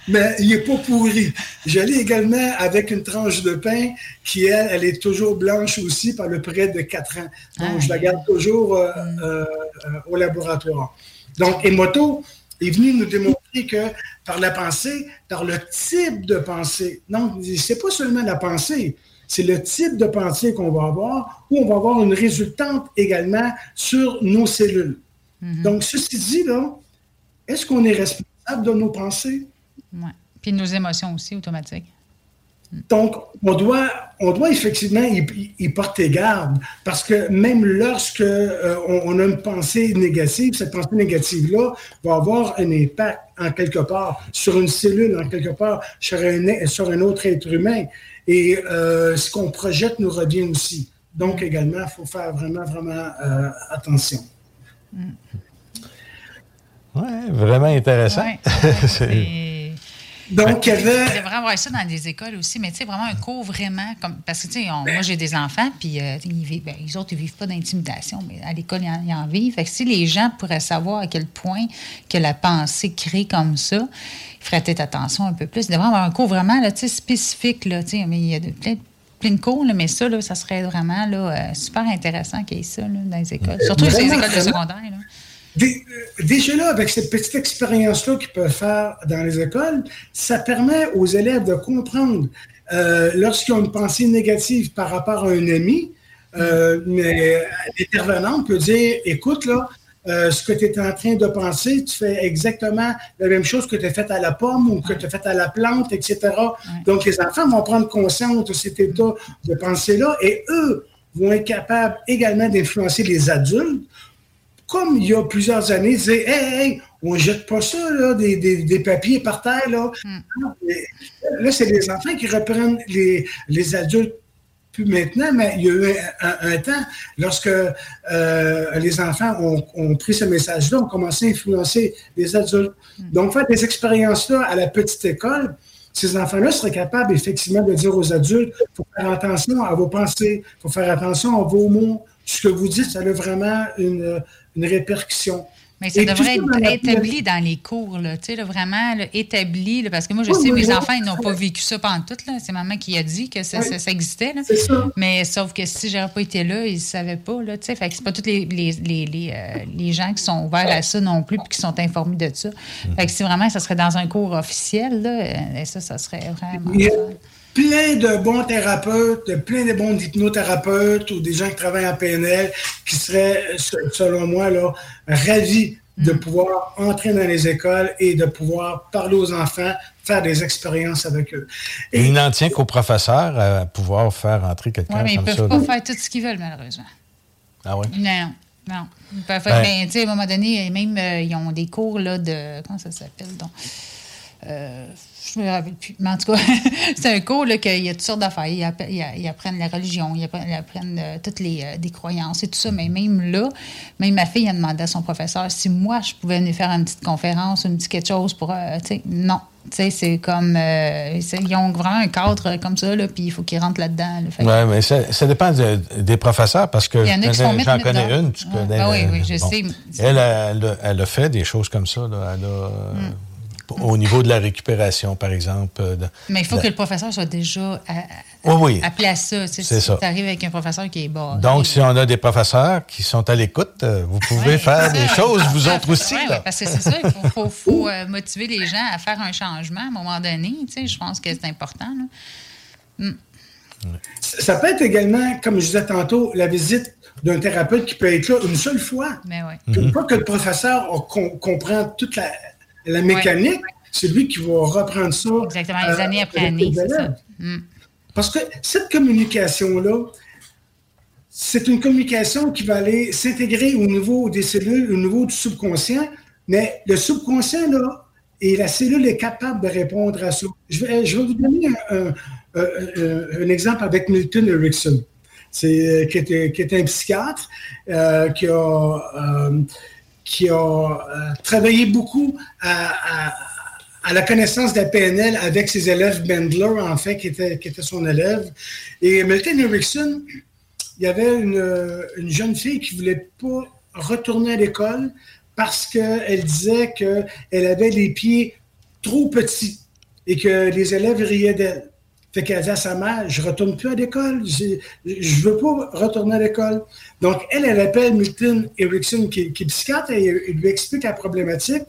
mais, il n'est pas pourri. J'allais également avec une tranche de pain qui, elle, elle est toujours blanche aussi par le près de 4 ans. Donc, je la garde toujours euh, euh, au laboratoire. Donc, Emoto est venu nous démontrer que par la pensée, par le type de pensée, non, c'est pas seulement la pensée, c'est le type de pensée qu'on va avoir, où on va avoir une résultante également sur nos cellules. Mm-hmm. Donc, ceci dit, là, est-ce qu'on est responsable de nos pensées? Oui. Puis nos émotions aussi automatiques. Donc, on doit, on doit effectivement y, porter garde parce que même lorsque euh, on, a une pensée négative, cette pensée négative-là va avoir un impact en quelque part sur une cellule, en quelque part sur un, sur un autre être humain. Et euh, ce qu'on projette nous revient aussi. Donc, également, il faut faire vraiment, vraiment euh, attention. Oui, vraiment intéressant. Donc, il y avait. Il devrait avoir ça dans des écoles aussi, mais tu sais, vraiment un cours vraiment. comme Parce que, tu sais, moi, j'ai des enfants, puis euh, ils vivent, ben, les autres, ils vivent pas d'intimidation, mais à l'école, ils, en, vivent. Fait que si les gens pourraient savoir à quel point que la pensée crée comme ça, ils feraient peut-être attention un peu plus. Il devrait avoir un cours vraiment là, spécifique, là, tu sais, mais il y a plein de plein de cours, mais ça, là, ça serait vraiment là, euh, super intéressant qu'il y ait ça là, dans les écoles. Surtout les écoles de secondaire. Euh, déjà là, avec cette petite expérience-là qu'ils peuvent faire dans les écoles, ça permet aux élèves de comprendre euh, lorsqu'ils ont une pensée négative par rapport à un ami, mais l'intervenant peut dire, écoute, là, euh, ce que tu es en train de penser, tu fais exactement la même chose que tu as fait à la pomme ou que tu as fait à la plante, etc. Donc, les enfants vont prendre conscience de cet état de pensée-là et eux vont être capables également d'influencer les adultes. Comme il y a plusieurs années, ils disaient Hey, hey, on ne jette pas ça, là, des, papiers par terre. Là, hmm. là c'est les enfants qui reprennent les, les adultes maintenant, mais il y a eu un, temps, lorsque euh, les enfants ont, pris ce message-là, ont commencé à influencer les adultes. Hmm. Donc, faire des expériences-là à la petite école, ces enfants-là seraient capables effectivement de dire aux adultes, il faut faire attention à vos pensées, il faut faire attention à vos mots. Ce que vous dites, ça a vraiment une, une répercussion. Mais ça devrait être établi dans les cours, là, tu sais, vraiment établi, parce que moi, je sais, mes enfants, ils n'ont pas vécu ça pendant tout. C'est maman qui a dit que ça, ça, existait. Là. Mais sauf que si j'aurais pas été là, ils ne savaient pas. Là, fait que c'est pas tous les, les, les, euh, les, gens qui sont ouverts à ça non plus puis qui sont informés de ça. Mm-hmm. Fait que si vraiment ça serait dans un cours officiel, là, ça, ça serait vraiment plein de bons thérapeutes, plein de bons hypnothérapeutes ou des gens qui travaillent en PNL qui seraient, selon moi, là, ravis de mm. pouvoir entrer dans les écoles et de pouvoir parler aux enfants, faire des expériences avec eux. Et, il n'en tient qu'aux professeurs à pouvoir faire entrer quelqu'un comme ça. ils ne peuvent pas faire tout ce qu'ils veulent, malheureusement. Ah oui? Non. Non. Ils peuvent faire, ben, à un moment donné, même, euh, ils ont des cours là, de. Comment ça s'appelle? Donc, euh, je me rappelle plus. Mais en tout cas, c'est un cours qu'il y a toutes sortes d'affaires. Ils, apprennent la religion, ils apprennent, euh, toutes les euh, des croyances et tout ça. Mais même là, même ma fille a demandé à son professeur si moi, je pouvais venir faire une petite conférence, une petite quelque chose pour. Euh, tu sais, non. Tu sais, c'est comme. ils ont vraiment un cadre comme ça, là, puis il faut qu'ils rentrent là-dedans. oui, mais ça, dépend des professeurs parce que j'en connais une. Tu connais, ah, oui, oui, je sais. Elle, elle, a fait des choses comme ça. Là. Elle a. Mm au niveau de la récupération, par exemple. Euh, Mais il faut que le professeur soit déjà appelé à ça. C'est ça. Tu arrives avec un professeur qui est bon. Donc, si on a des professeurs qui sont à l'écoute, euh, vous pouvez faire des choses, vous autres aussi. Oui, parce que c'est ça, il faut, euh, motiver les gens à faire un changement à un moment donné. Je pense que c'est important. Hmm. Ça peut être également, comme je disais tantôt, la visite d'un thérapeute qui peut être là une seule fois. Mais oui. Une fois que le professeur comprend toute la, la mécanique, c'est lui qui va reprendre ça. Exactement, les années après euh, années, c'est ça. Mm. Parce que cette communication-là, c'est une communication qui va aller s'intégrer au niveau des cellules, au niveau du subconscient, mais le subconscient, là, Et la cellule est capable de répondre à ça. Je vais, je vais vous donner un, un, exemple avec Milton Erickson, qui, est, qui est un psychiatre euh, qui a, euh, qui a euh, travaillé beaucoup à, la connaissance de la PNL avec ses élèves Bendler, en fait, qui était, qui était son élève. Et Milton Erickson, il y avait une, une jeune fille qui ne voulait pas retourner à l'école parce qu'elle disait qu'elle avait les pieds trop petits et que les élèves riaient d'elle. Fait qu'elle dit à sa mère, je retourne plus à l'école, je veux pas retourner à l'école. Donc, elle, elle appelle Milton Erickson, qui, est psychiatre, et il lui explique la problématique.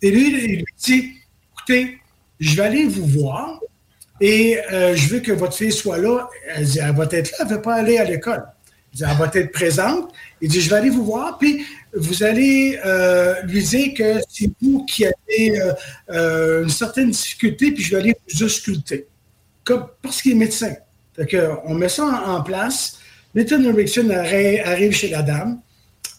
Et lui, il lui dit, écoutez, je vais aller vous voir et euh, je veux que votre fille soit là. Elle dit, elle va être là, elle ne veut pas aller à l'école. Dit, elle va être présente. Il dit, je vais aller vous voir, puis vous allez euh, lui dire que c'est vous qui avez euh, une certaine difficulté, puis je vais aller vous ausculter. Parce qu'il est médecin. on met ça en, place. Milton Erickson arrive chez la dame.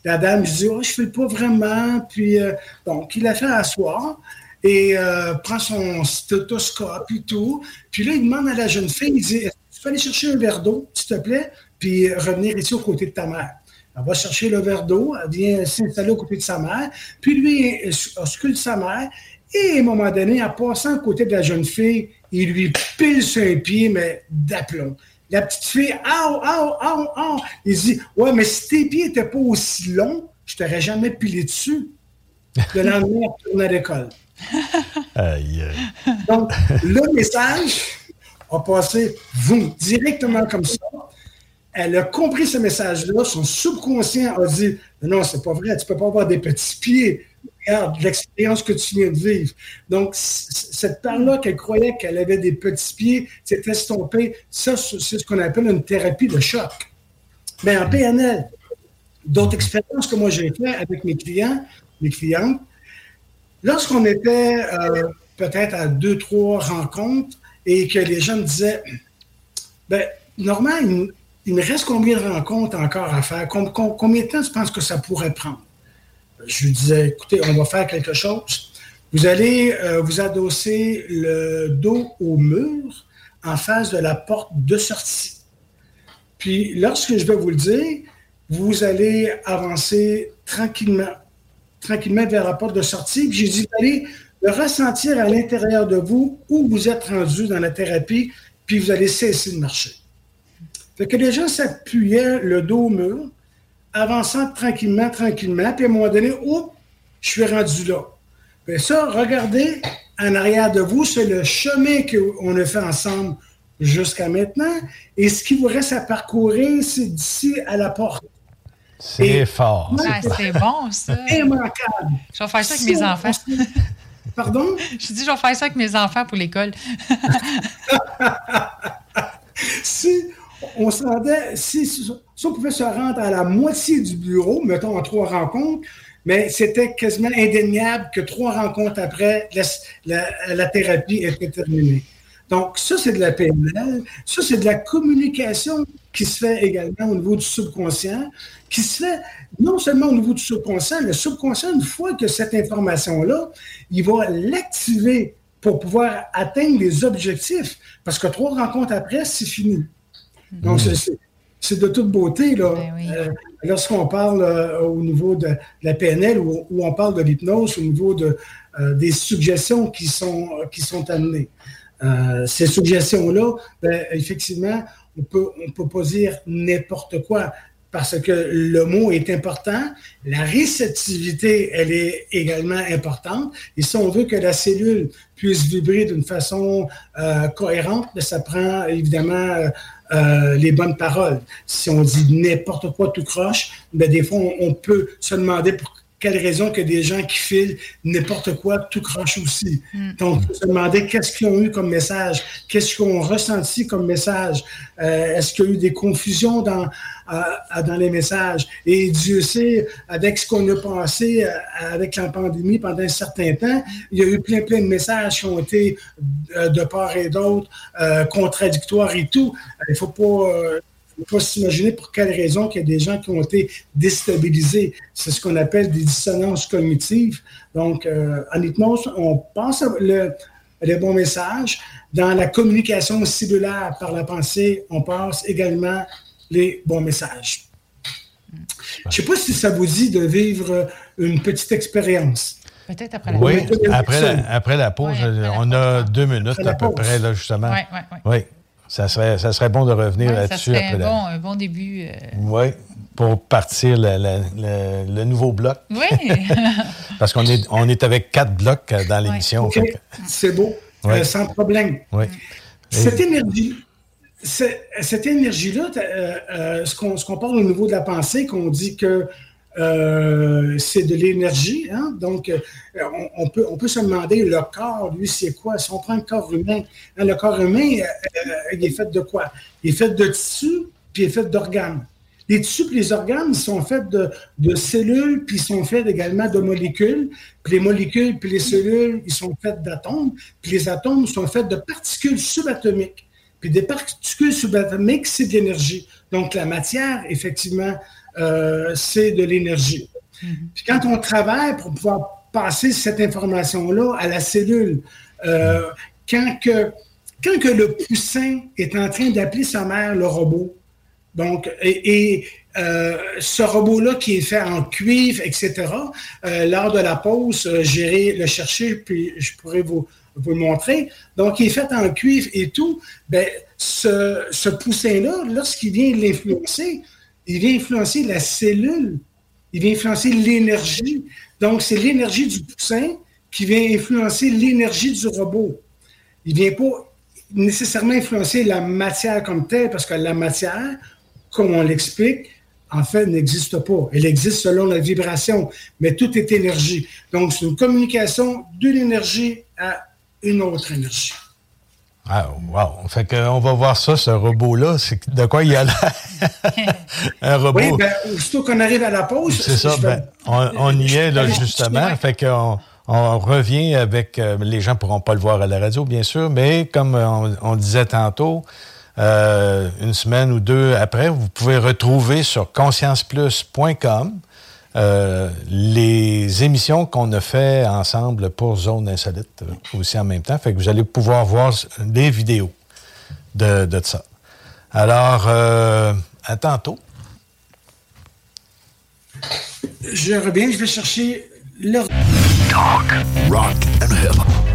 La dame dit oh, Je ne fais pas vraiment. Puis, donc, il la fait asseoir et prend son stéthoscope et tout. Puis là, il demande à la jeune fille Il dit Tu peux aller chercher un verre d'eau, s'il te plaît, puis revenir ici aux côtés de ta mère. Elle va chercher le verre d'eau, elle vient s'installer au côté de sa mère, puis lui ausculte sa mère, et à un moment donné, en passant à côté de la jeune fille, il lui pile sur un pied, mais d'aplomb. La petite fille, aou, aou, aou, aou. Il dit, ouais, mais si tes pieds n'étaient pas aussi longs, je t'aurais jamais pilé dessus. Le lendemain, elle retourne à l'école. Aïe. Donc, le message a passé, vous, directement comme ça elle a compris ce message-là, son subconscient a dit Non, c'est pas vrai, tu peux pas avoir des petits pieds. Regarde l'expérience que tu viens de vivre. Donc, cette part-là qu'elle croyait qu'elle avait des petits pieds s'est estompée. Ça, c'est ce qu'on appelle une thérapie de choc. Mais en PNL, d'autres expériences que moi j'ai faites avec mes clients, mes clientes, lorsqu'on était euh, peut-être à deux, trois rencontres et que les gens me disaient ben, normalement, il me reste combien de rencontres encore à faire? combien de temps tu penses que ça pourrait prendre? Je lui disais, écoutez, on va faire quelque chose. Vous allez euh, vous adosser le dos au mur en face de la porte de sortie. Puis, lorsque je vais vous le dire, vous allez avancer tranquillement, tranquillement vers la porte de sortie. Puis, j'ai dit, vous allez le ressentir à l'intérieur de vous où vous êtes rendu dans la thérapie, puis vous allez cesser de marcher. Fait que les gens s'appuyaient le dos au mur, avançant tranquillement, tranquillement, puis à un moment donné, oups, je suis rendu là. Mais ça, regardez en arrière de vous, c'est le chemin qu'on a fait ensemble jusqu'à maintenant. Et ce qui vous reste à parcourir, c'est d'ici à la porte. C'est fort. Ah, c'est bon, ça. Immanquable. Je vais faire ça avec mes enfants. Pardon? Je dis, je vais faire ça avec mes enfants pour l'école. si on se rendait, si, on pouvait se rendre à la moitié du bureau, mettons en trois rencontres, mais c'était quasiment indéniable que trois rencontres après, la, thérapie était terminée. Donc, ça, c'est de la PNL. Ça, c'est de la communication qui se fait également au niveau du subconscient, qui se fait non seulement au niveau du subconscient, le subconscient, une fois que cette information-là, il va l'activer pour pouvoir atteindre les objectifs. Parce que trois rencontres après, c'est fini. Donc, c'est de toute beauté. là. Ben euh, lorsqu'on parle euh, au niveau de, la PNL ou, on parle de l'hypnose, au niveau de, euh, des suggestions qui sont, qui sont amenées. ces suggestions-là, ben, effectivement, on peut, on peut pas dire n'importe quoi parce que le mot est important. La réceptivité, elle est également importante. Et si on veut que la cellule puisse vibrer d'une façon cohérente, ben, ça prend évidemment euh, les bonnes paroles. Si on dit n'importe quoi tout croche, ben des fois, on, peut se demander pour quelle raison que des gens qui filent n'importe quoi tout croche aussi. Mm. Donc, on se demander qu'est-ce qu'ils ont eu comme message, qu'est-ce qu'ils ont ressenti comme message, euh, est-ce qu'il y a eu des confusions dans, dans les messages? Et Dieu sait, avec ce qu'on a passé euh, avec la pandémie pendant un certain temps, il y a eu plein, plein de messages qui ont été euh, de part et d'autre, euh, contradictoires et tout. Il ne faut pas faut pas s'imaginer pour quelle raison qu'il y a des gens qui ont été déstabilisés. C'est ce qu'on appelle des dissonances cognitives. Donc, euh, honnêtement, on pense le, les bons messages. Dans la communication cellulaire par la pensée, on passe également les bons messages. Je ne sais pas si ça vous dit de vivre une petite expérience. Peut-être après la oui, pause. après la, après la pause, on a deux minutes à peu près, là, justement. Oui, oui, oui. Ça serait, ça serait bon de revenir Ouais, ça là-dessus. serait après un bon, un bon début. euh, Oui, pour partir le, le- le- le nouveau bloc. Oui. Parce qu'on est, on est avec quatre blocs euh, dans l'émission. OK, fait que- c'est beau, Ouais. Euh, sans problème. oui. Cette énergie, c'est- cette énergie-là, euh, euh, ce qu'on ce qu'on parle au niveau de la pensée, qu'on dit que euh, c'est de l'énergie, hein, donc euh, on, peut, se demander le corps, lui, c'est quoi? Si on prend le corps humain, hein, le corps humain, euh, il est fait de quoi? Il est fait de tissus, puis il est fait d'organes. Les tissus et les organes sont faits de, de cellules, puis ils sont faits également de molécules. Puis les molécules, puis les cellules, ils sont faits d'atomes. Puis les atomes sont faits de particules subatomiques. Puis des particules subatomiques, c'est de l'énergie. Donc la matière, effectivement, euh, c'est de l'énergie. Puis quand on travaille pour pouvoir passer cette information-là à la cellule, euh, quand, que, quand que le poussin est en train d'appeler sa mère le robot, donc, et, et, euh, ce robot-là qui est fait en cuivre, etc., euh, lors de la pause, euh, j'irai le chercher, puis je pourrais vous, vous le montrer. Donc, il est fait en cuivre et tout. Ben, ce, ce poussin-là, lorsqu'il vient l'influencer, il vient influencer la cellule, il vient influencer l'énergie. Donc, c'est l'énergie du poussin qui vient influencer l'énergie du robot. Il ne vient pas nécessairement influencer la matière comme telle, parce que la matière, comme on l'explique, en fait, n'existe pas. Elle existe selon la vibration, mais tout est énergie. Donc, c'est une communication d'une énergie à une autre énergie. Ah, wow. Fait qu'on va voir ça, ce robot-là. C'est de quoi il a l'air? Un robot. Oui, ben, aussitôt qu'on arrive à la pause, C'est ça, ben, on, on y est là justement. Fait qu'on on revient avec. euh, les gens pourront pas le voir à la radio, bien sûr, mais comme euh, on, on disait tantôt, euh, une semaine ou deux après, vous pouvez retrouver sur conscienceplus.com euh, les émissions qu'on a fait ensemble pour Zone Insolite euh, aussi en même temps. Fait que vous allez pouvoir voir des vidéos de, de ça. Alors, euh, à tantôt. Je reviens, je vais chercher le... Talk, rock and hip.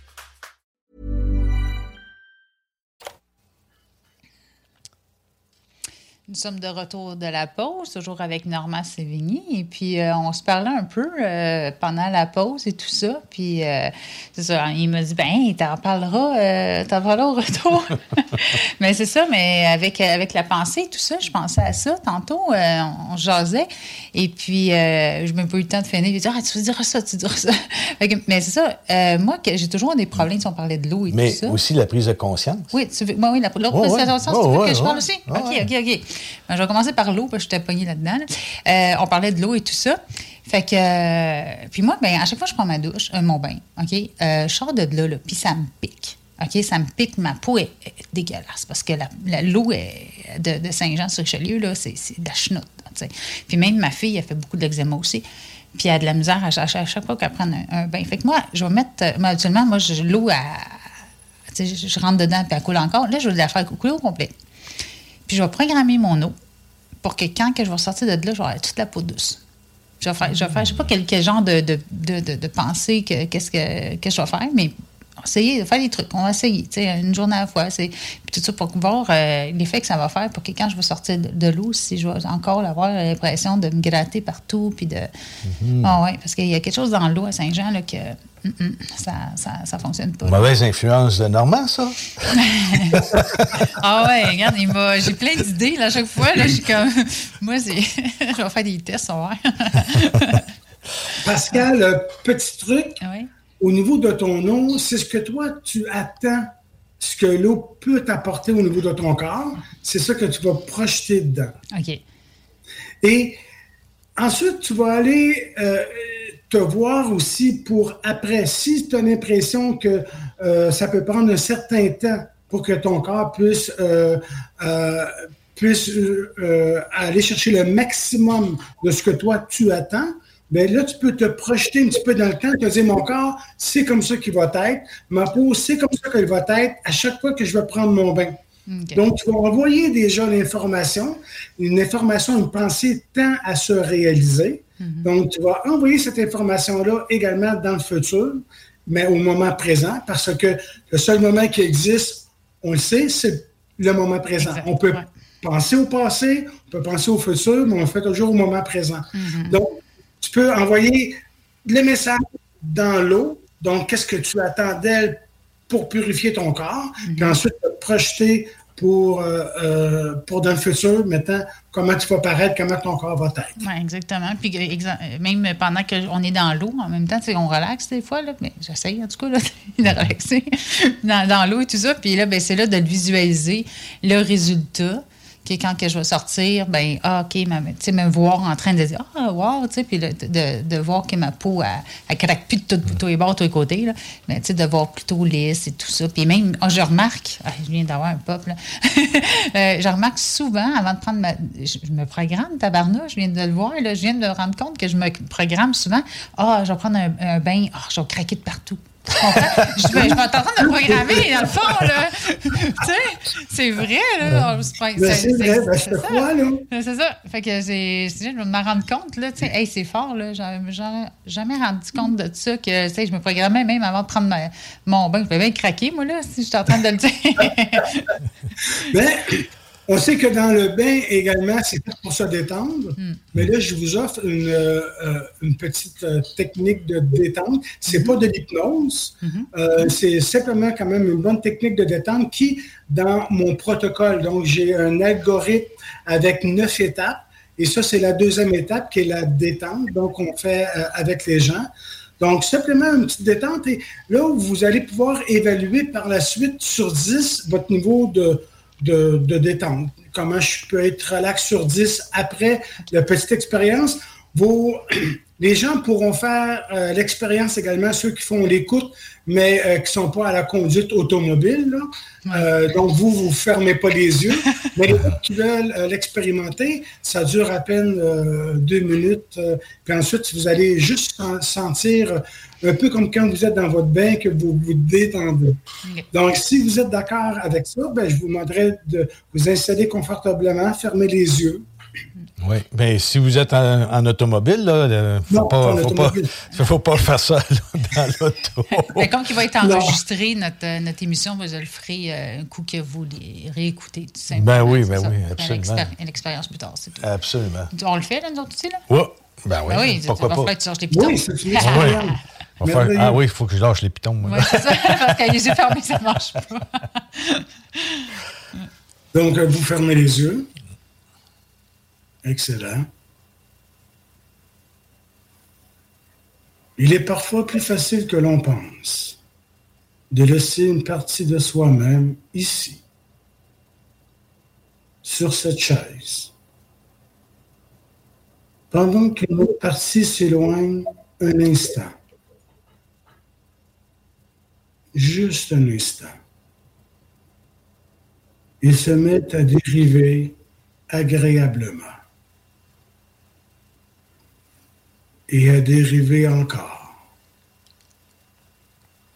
Nous sommes de retour de la pause, toujours avec Normand Sévigny. Et puis, euh, on se parlait un peu euh, pendant la pause et tout ça. Puis, euh, c'est ça, il m'a dit, ben, t'en parleras, t'en parleras au retour. mais c'est ça, mais avec, avec la pensée et tout ça, je pensais à ça. Tantôt, on, jasait. Et puis, je n'ai pas eu le temps de finir. Il dit, ah, tu diras ça, tu diras ça. Mais c'est ça, moi, j'ai toujours des problèmes si on parlait de l'eau et Mais tout ça. aussi la prise de conscience. Oui, tu veux, moi, oui, la, ouais. sens, Ouais, tu veux que je parle aussi? OK. OK, OK. Ben, je vais commencer par l'eau, parce que j'étais pognée là-dedans. là. Euh, on parlait de l'eau et tout ça. Fait que, euh, puis moi, ben, à chaque fois que je prends ma douche, euh, mon bain, OK, je sors de là, là puis ça me pique. OK, ça me pique, ma peau est, dégueulasse parce que l'eau de, de Saint-Jean-sur-Richelieu, c'est de la chenoute. Puis même ma fille, elle fait beaucoup d'eczéma aussi. Puis elle a de la misère à, chaque- à chaque fois qu'elle prend un, bain. Fait que moi, je vais mettre, euh, moi, l'eau à je, je rentre dedans, puis elle coule encore. Là, je vais la faire couler au complet. Je vais programmer mon eau pour que quand que je vais sortir de là, avoir toute la peau douce. Je vais faire, je vais sais pas quel, genre de, de, pensée qu'est-ce que, que je vais faire, mais essayer de faire des trucs. On va essayer, tu sais, une journée à la fois. C'est, puis tout ça pour voir euh, l'effet que ça va faire pour que quand je vais sortir de, de l'eau, si je vais encore avoir l'impression de me gratter partout, puis de... Mhm. Ah ouais, parce qu'il y a quelque chose dans l'eau à Saint-Jean, là, que hum, hum, ça, ça, ça fonctionne pas. Mauvaise influence de Normand, ça? ah ouais, regarde, il m'a- j'ai plein d'idées, là, à chaque fois, là, je suis comme... Moi, je vais faire des tests, on va voir. Pascal, petit truc. Oui. Au niveau de ton eau, c'est ce que toi, tu attends, ce que l'eau peut t'apporter au niveau de ton corps. C'est ça que tu vas projeter dedans. OK. Et ensuite, tu vas aller euh, te voir aussi pour après. Si tu as l'impression que euh, ça peut prendre un certain temps pour que ton corps puisse, puisse euh, aller chercher le maximum de ce que toi tu attends, bien là, tu peux te projeter un petit peu dans le temps, te dire mon corps, c'est comme ça qu'il va être, ma peau, c'est comme ça qu'elle va être à chaque fois que je vais prendre mon bain. Donc, tu vas envoyer déjà l'information. Une information, une pensée tend à se réaliser. Donc, tu vas envoyer cette information-là également dans le futur, mais au moment présent, parce que le seul moment qui existe, on le sait, c'est le moment présent. On peut penser au passé, on peut penser au futur, mais on le fait toujours au moment présent. Donc, tu peux envoyer le message dans l'eau. Donc, qu'est-ce que tu attends d'elle pour purifier ton corps, puis ensuite te projeter pour, euh, euh, pour dans le futur, maintenant, comment tu vas paraître, comment ton corps va être. Oui, exactement. Puis exa- même pendant qu'on est dans l'eau, en même temps, on relaxe des fois, là, mais j'essaye en tout cas là, de relaxer dans, dans l'eau et tout ça. Puis là, ben, c'est là de visualiser, le résultat. Que quand que je vais sortir, ben ah, OK, me voir en train de dire Ah, wow, tu sais, puis de, de voir que ma peau, elle, craque plus de tous les bords, tous les côtés, là. Mais tu sais, de voir plutôt lisse et tout ça. Puis même, ah, je remarque, ah, je viens d'avoir un pop, là. Euh, je remarque souvent, avant de prendre ma. Je, me programme, tabarnouche, je viens de le voir, là, je viens de me rendre compte que je me programme souvent. Ah, je vais prendre un, un bain, ah, je vais craquer de partout. Tu comprends? je, je être en train de me programmer, dans le fond, là. tu sais, c'est vrai, là. C'est vrai, ben, je c'est ça. C'est ça. Fait que c'est, c'est- je vais m'en rendre compte, là. Tu sais, hey, c'est fort, là. J'avais jamais, jamais rendu compte de ça, que, tu sais, je me programmais même avant de prendre ma- mon bain. Je vais bien craquer, moi, là, si j'étais en train de le dire. Ben, on sait que dans le bain également, c'est pour se détendre. Mais là, je vous offre une, euh, une petite euh, technique de détente. C'est pas de l'hypnose. Euh, c'est simplement quand même une bonne technique de détente qui, dans mon protocole, donc j'ai un algorithme avec neuf étapes. Et ça, c'est la deuxième étape qui est la détente. Donc, on fait euh, avec les gens. Donc, simplement une petite détente. Et là, vous allez pouvoir évaluer par la suite sur 10 votre niveau de, de, de détente. Comment je peux être relax sur 10 après la petite expérience? Vos, les gens pourront faire euh, l'expérience également, ceux qui font l'écoute, mais euh, qui ne sont pas à la conduite automobile. là. Euh, donc, vous, vous ne fermez pas les yeux. mais les autres qui veulent l'expérimenter, ça dure à peine deux minutes. puis ensuite, vous allez juste sen- sentir un peu comme quand vous êtes dans votre bain, que vous vous détendez. Donc, si vous êtes d'accord avec ça, ben, je vous demanderai de vous installer confortablement, fermer les yeux. Oui. Ben, si vous êtes en, en automobile, là, euh, faut, Non, pas, faut, pas, faut pas faire ça là, dans l'auto. Mais comme il va être enregistré, notre, euh, notre émission, vous le ferez euh, un coup que vous les réécoutez, tout simplement. Ben oui, ben ça. oui, absolument. Une expérience plus tard, c'est tout. Absolument. On le fait, là, nous autres aussi, là? Ouais. Ben oui, Ben oui, pourquoi ça va pas. falloir que tu changes les pitons. Oui, c'est Ah, faire- ah oui, il faut que je lâche les pitons. Oui, c'est ça, parce que les yeux fermés, ça ne marche pas. Donc, vous fermez les yeux. Excellent. Il est parfois plus facile que l'on pense de laisser une partie de soi-même ici, sur cette chaise, pendant qu'une autre partie s'éloigne un instant. Juste un instant. Il se met à dériver agréablement. Et à dériver encore.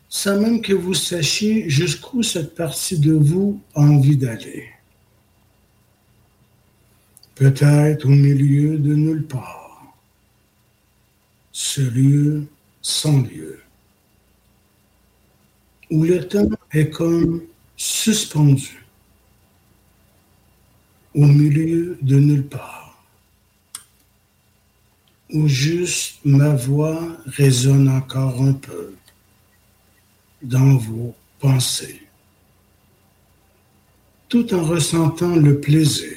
sans même que vous sachiez jusqu'où cette partie de vous a envie d'aller. Peut-être au milieu de nulle part. Ce lieu sans lieu. Où le temps est comme suspendu au milieu de nulle part, où juste ma voix résonne encore un peu dans vos pensées, tout en ressentant le plaisir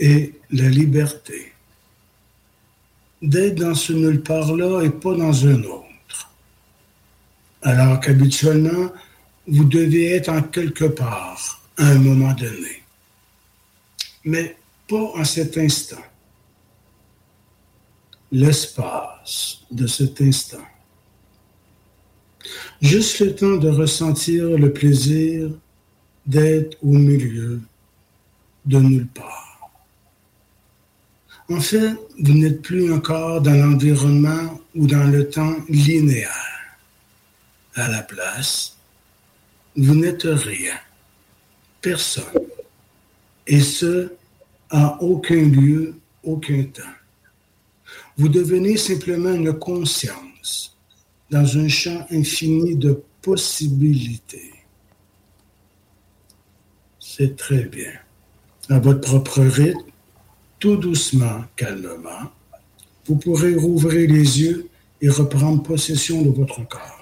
et la liberté d'être dans ce nulle part-là et pas dans un autre. Alors qu'habituellement, vous devez être en quelque part à un moment donné, mais pas en cet instant. L'espace de cet instant. Juste le temps de ressentir le plaisir d'être au milieu de nulle part. En fait, vous n'êtes plus encore dans l'environnement ou dans le temps linéaire. À la place, vous n'êtes rien, personne. Et ce, à aucun lieu, aucun temps. Vous devenez simplement une conscience dans un champ infini de possibilités. C'est très bien. À votre propre rythme, tout doucement, calmement, vous pourrez rouvrir les yeux et reprendre possession de votre corps.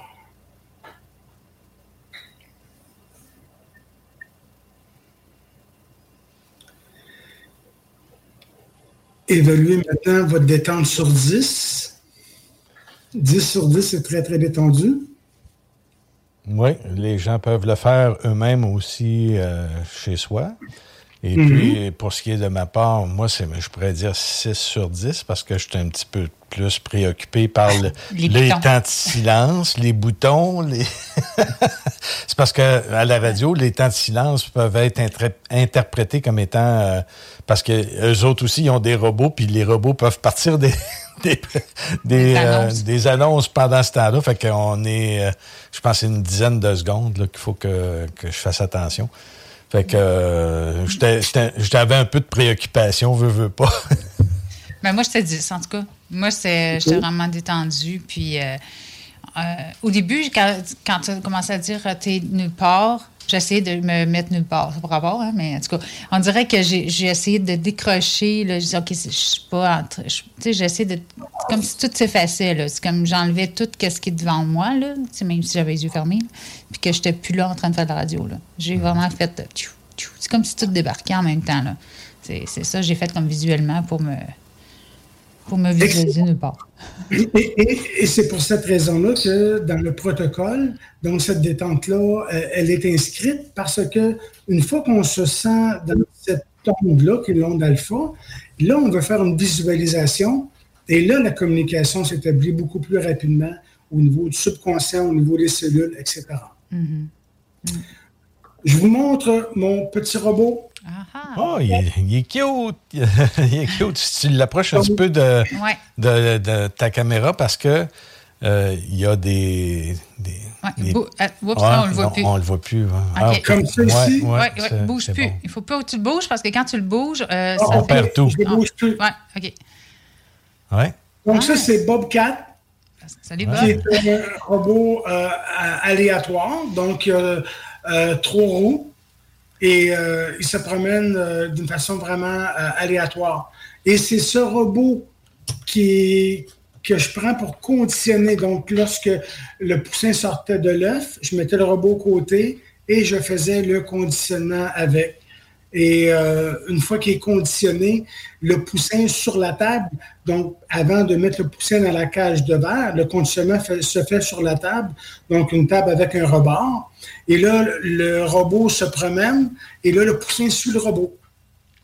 Évaluez maintenant votre détente sur 10. 10 sur 10, c'est très, très détendu. Oui, les gens peuvent le faire eux-mêmes aussi euh, chez soi. Et Mhm. puis, pour ce qui est de ma part, moi, c'est, je pourrais dire 6 sur 10 parce que je suis un petit peu plus préoccupé par le- Les temps de silence, les boutons. Les... c'est parce que à la radio, les temps de silence peuvent être interprétés comme étant... euh, parce que eux autres aussi, ils ont des robots, puis les robots peuvent partir des... Des, des, Des euh, annonces. des annonces pendant ce temps-là. Fait qu'on est, euh, je pense, une dizaine de secondes qu'il faut que, que je fasse attention. Fait que euh, j'avais un peu de préoccupation, veux, veux pas. Ben, moi, j'étais 10, en tout cas. Moi, j'étais vraiment détendue. Puis, euh, euh, au début, quand, quand tu as commencé à dire euh, t'es nulle part, j'essayais de me mettre nulle part. C'est pas rapport, hein, mais en tout cas, on dirait que j'ai j'ai essayé de décrocher. Là, je disais, OK, c'est- je suis pas entre. Tu sais, j'essayais de. Comme si tout s'effaçait. là. C'est comme j'enlevais tout ce qui est devant moi, là, tu sais, même si j'avais les yeux fermés, là, puis que j'étais plus là en train de faire de la radio. là. J'ai vraiment fait. euh. C'est comme si tout débarquait en même temps. là. C'est c'est ça que j'ai fait comme visuellement pour me pour me visualiser nulle part. Et, et- et c'est pour cette raison-là que dans le protocole, donc cette détente-là, euh, elle est inscrite parce que une fois qu'on se sent dans cette onde-là, qui est l'onde alpha, là, on va faire une visualisation et là, la communication s'établit beaucoup plus rapidement au niveau du subconscient, au niveau des cellules, etc. Je vous montre mon petit robot. Oh, il est, il est cute! il est cute. Si tu l'approches un petit peu de, Ouais. de, de ta caméra parce que euh, il y a des. des, Ouais, des- bou- euh, oups, Ouais, non, on le voit non, plus. On le voit plus. ouais. Ah, OK. ok. Comme ça Ouais, ici? ouais, Ouais, ouais, c'est- bouge plus. bon. Il faut pas que tu le bouges parce que quand tu le bouges, euh, Ah, ça ok, perd tout. Je ne bouge plus. Ouais, OK. Ouais. Donc ça, c'est Bobcat. Salut, qui Bob. est un robot euh, aléatoire. Donc, il y a euh, trois roues et euh, il se promène euh, d'une façon vraiment euh, aléatoire. Et c'est ce robot que je prends pour conditionner. Donc, lorsque le poussin sortait de l'œuf, je mettais le robot au côté et je faisais le conditionnement avec. Et euh, une fois qu'il est conditionné, le poussin sur la table, donc avant de mettre le poussin dans la cage de verre, le conditionnement se fait sur la table, donc une table avec un rebord. Et là, le- le robot se promène et là, le poussin suit le robot.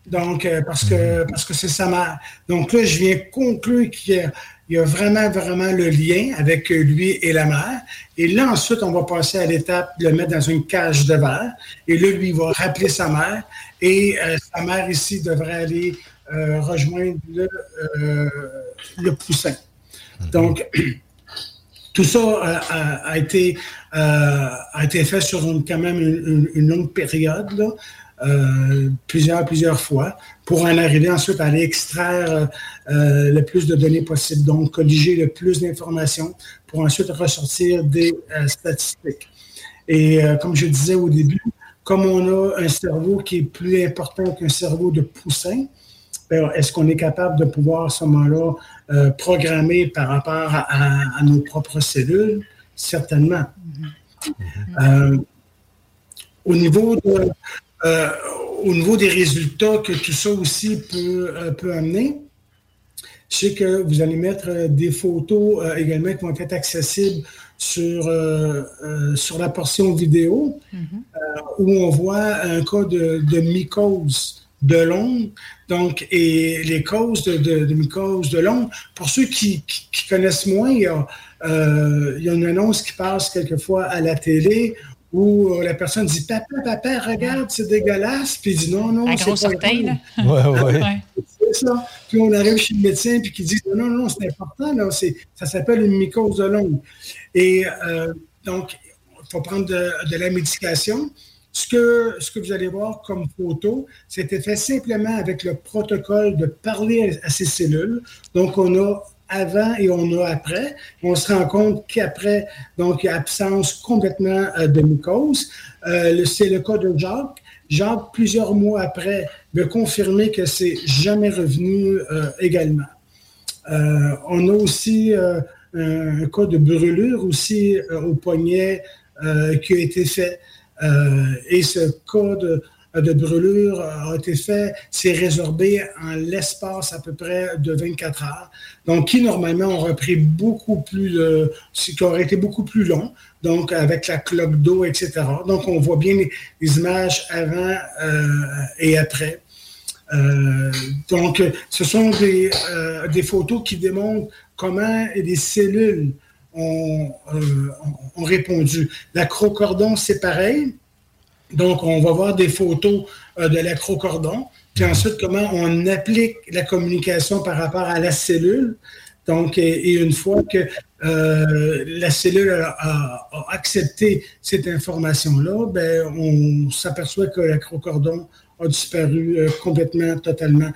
Donc, euh, parce que parce que c'est sa mère. Donc là, je viens conclure qu'il y a, il y a vraiment, vraiment le lien avec lui et la mère. Et là, ensuite, on va passer à l'étape de le mettre dans une cage de verre. Et là, lui, il va rappeler sa mère. Et euh, sa mère ici devrait aller euh, rejoindre le, euh, le poussin. Donc, Tout ça a, été, a été fait sur quand même une, longue période, plusieurs, plusieurs fois, pour en arriver ensuite à aller extraire le plus de données possible, donc colliger le plus d'informations pour ensuite ressortir des statistiques. Et comme je disais au début, comme on a un cerveau qui est plus important qu'un cerveau de poussin, ben, est-ce qu'on est capable de pouvoir à ce moment-là euh, programmer par rapport à, nos propres cellules? Certainement. Euh, au, niveau euh, au niveau des résultats que tout ça aussi peut, peut amener, je sais que vous allez mettre des photos également qui vont être accessibles sur, sur la portion vidéo, mm-hmm. où on voit un cas de, de mycose de l'ongle. Donc, et les causes de, de, mycose de l'ongle, pour ceux qui, connaissent moins, il y, a, euh, il y, a, une annonce qui passe quelquefois à la télé où la personne dit Papa, papa, regarde, c'est dégueulasse. Puis il dit Non, non, c'est pas orteil, là. Ouais, ouais. C'est ça. Puis on arrive chez le médecin puis qui dit Non, non, c'est important, là, ça s'appelle une mycose de l'ongle. Et euh, donc, il faut prendre de, de la médication. Ce que, ce que vous allez voir comme photo, c'était fait simplement avec le protocole de parler à, ces cellules. Donc, on a avant et on a après. On se rend compte qu'après, donc, il y a absence complètement euh, de mucose. Euh, c'est le cas de Jacques. Jacques, plusieurs mois après, veut confirmer que c'est jamais revenu euh, également. on a aussi un, un, cas de brûlure aussi au poignet qui a été fait. Euh, et ce cas de, brûlure a été fait, s'est résorbé en l'espace à peu près de 24 heures. Donc, qui normalement aurait pris beaucoup plus de, qui aurait été beaucoup plus long, donc avec la cloque d'eau, etc. Donc, on voit bien les, images avant euh, et après. Euh, donc, ce sont des, des, photos qui démontrent comment des cellules ont, ont répondu. L'acrocordon, c'est pareil. Donc, on va voir des photos euh, de l'acrocordon, puis ensuite, comment on applique la communication par rapport à la cellule. Donc, et, une fois que euh, la cellule a, accepté cette information-là, ben, on s'aperçoit que l'acrocordon a disparu euh, complètement, totalement.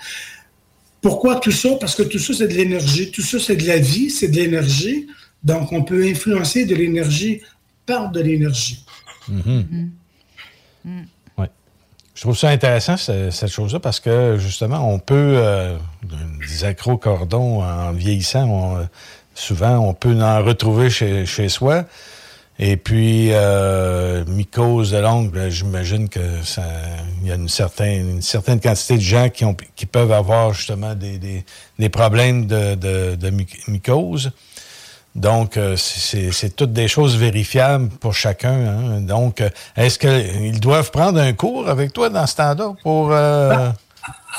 Pourquoi tout ça? Parce que tout ça, c'est de l'énergie. Tout ça, c'est de la vie, c'est de l'énergie. Donc, on peut influencer de l'énergie par de l'énergie. Mm-hmm. Mm-hmm. Ouais. Je trouve ça intéressant, cette chose-là, parce que justement, on peut, euh, des acrocordons en vieillissant, souvent, on peut en retrouver chez, soi. Et puis, euh, mycose de l'ongle, ben, j'imagine que ça, il y a une certaine, une certaine quantité de gens qui, ont, qui peuvent avoir justement des, des, problèmes de, de, de mycose. Donc, euh, c'est toutes des choses vérifiables pour chacun. Hein. Donc, euh, est-ce qu'ils doivent prendre un cours avec toi dans ce temps-là pour... Euh... Ben,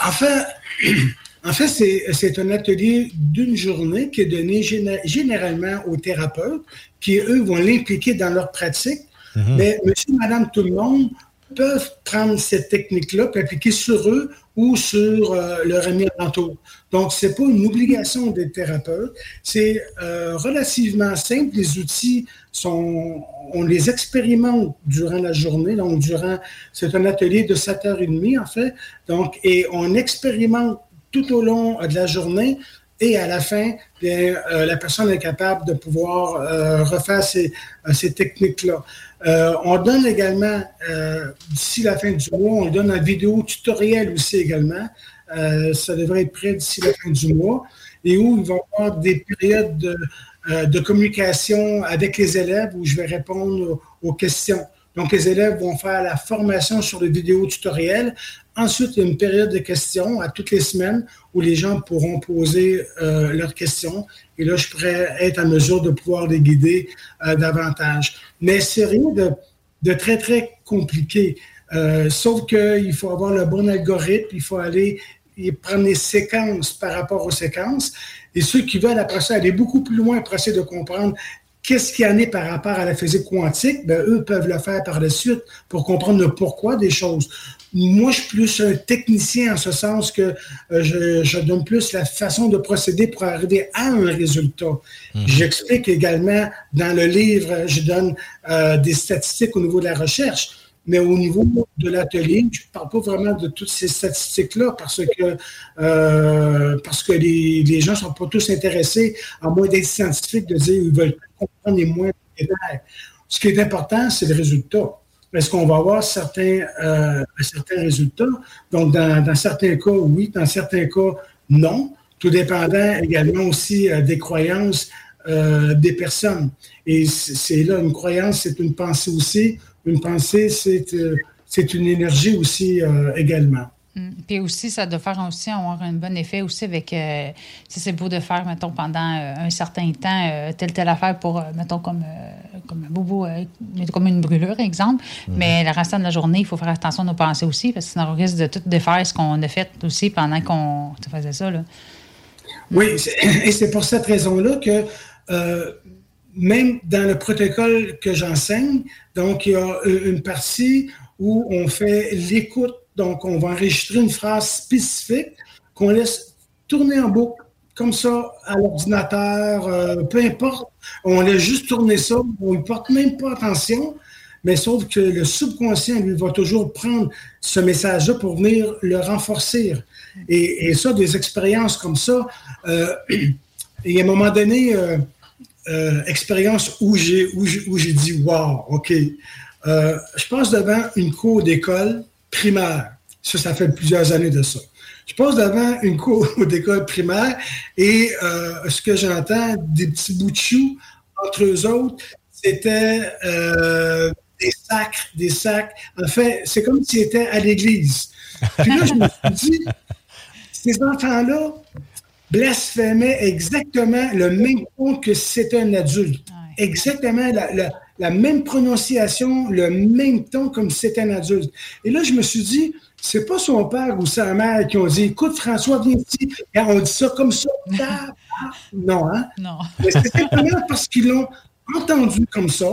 en fait, en fait c'est un atelier d'une journée qui est donné généralement aux thérapeutes, qui, eux, vont l'impliquer dans leur pratique. Mm-hmm. Mais monsieur, madame, tout le monde peuvent prendre cette technique-là et l'appliquer sur eux ou sur euh, leur ami alentour. Donc, ce n'est pas une obligation des thérapeutes. C'est euh, relativement simple. Les outils, sont, on les expérimente durant la journée. Donc, durant, c'est un atelier de 7h30, en fait. Donc, et on expérimente tout au long de la journée et à la fin, euh, la personne est capable de pouvoir refaire ces, ces techniques-là. Euh, on donne également, euh, d'ici la fin du mois, on donne un vidéo tutoriel aussi également. Euh, ça devrait être prêt d'ici la fin du mois. Et où il va y avoir des périodes de, communication avec les élèves où je vais répondre aux, questions. Donc, les élèves vont faire la formation sur le vidéo tutoriel. Ensuite, il y a une période de questions à toutes les semaines où les gens pourront poser leurs questions. Et là, je pourrais être en mesure de pouvoir les guider davantage. Mais c'est rien de, très, très compliqué. Euh, sauf qu'il faut avoir le bon algorithme, il faut aller prendre les séquences par rapport aux séquences. Et ceux qui veulent après ça aller beaucoup plus loin pour essayer de comprendre qu'est-ce qu'il y en est par rapport à la physique quantique, ben, eux peuvent le faire par la suite pour comprendre le pourquoi des choses. Moi, je suis plus un technicien en ce sens que euh, je, donne plus la façon de procéder pour arriver à un résultat. Mhm. J'explique également dans le livre, je donne euh, des statistiques au niveau de la recherche. Mais au niveau de l'atelier, je ne parle pas vraiment de toutes ces statistiques-là parce que, euh, parce que les, gens ne sont pas tous intéressés, à moins d'être scientifiques, de dire qu'ils veulent les moins. Ce qui est important, c'est le résultat. Est-ce qu'on va avoir certains, euh, certains résultats? Donc, dans, certains cas, oui. Dans certains cas, non. Tout dépendant également aussi euh, des croyances des personnes. Et c'est là, une croyance, c'est une pensée aussi une pensée, euh, c'est une énergie aussi euh, également. Mm. Puis aussi, ça doit faire aussi avoir un bon effet aussi avec, euh, si c'est beau de faire, mettons, pendant un certain temps, telle, telle affaire pour, mettons, comme, comme un bobo, comme une brûlure, exemple. Mm-hmm. Mais le restant de la journée, il faut faire attention à nos pensées aussi, parce que sinon, on risque de tout défaire ce qu'on a fait aussi pendant qu'on faisait ça. Là. Oui, et c'est pour cette raison-là que même dans le protocole que j'enseigne, donc il y a une partie où on fait l'écoute. Donc, on va enregistrer une phrase spécifique qu'on laisse tourner en boucle, comme ça, à l'ordinateur, euh, peu importe. On laisse juste tourner ça, on ne porte même pas attention, mais sauf que le subconscient, lui, va toujours prendre ce message-là pour venir le renforcer. Et, ça, des expériences comme ça, euh, et à un moment donné, euh, expérience où j'ai où j'ai dit wow, ok. Je passe devant une cour d'école primaire. Ça, ça fait plusieurs années de ça. Je passe devant une cour d'école primaire et euh, ce que j'entends, des petits bouts de choux entre eux autres, c'était des sacs, des sacs. En fait, c'est comme s'ils étaient à l'église. Puis là, je me suis dit, ces enfants-là, blasphémait exactement le même ton que si c'était un adulte. Exactement la, même prononciation, le même ton comme si c'était un adulte. Et là, je me suis dit, c'est pas son père ou sa mère qui ont dit Écoute, François, viens ici. Et on dit ça comme ça. Non, hein? Non. Mais c'est simplement parce qu'ils l'ont entendu comme ça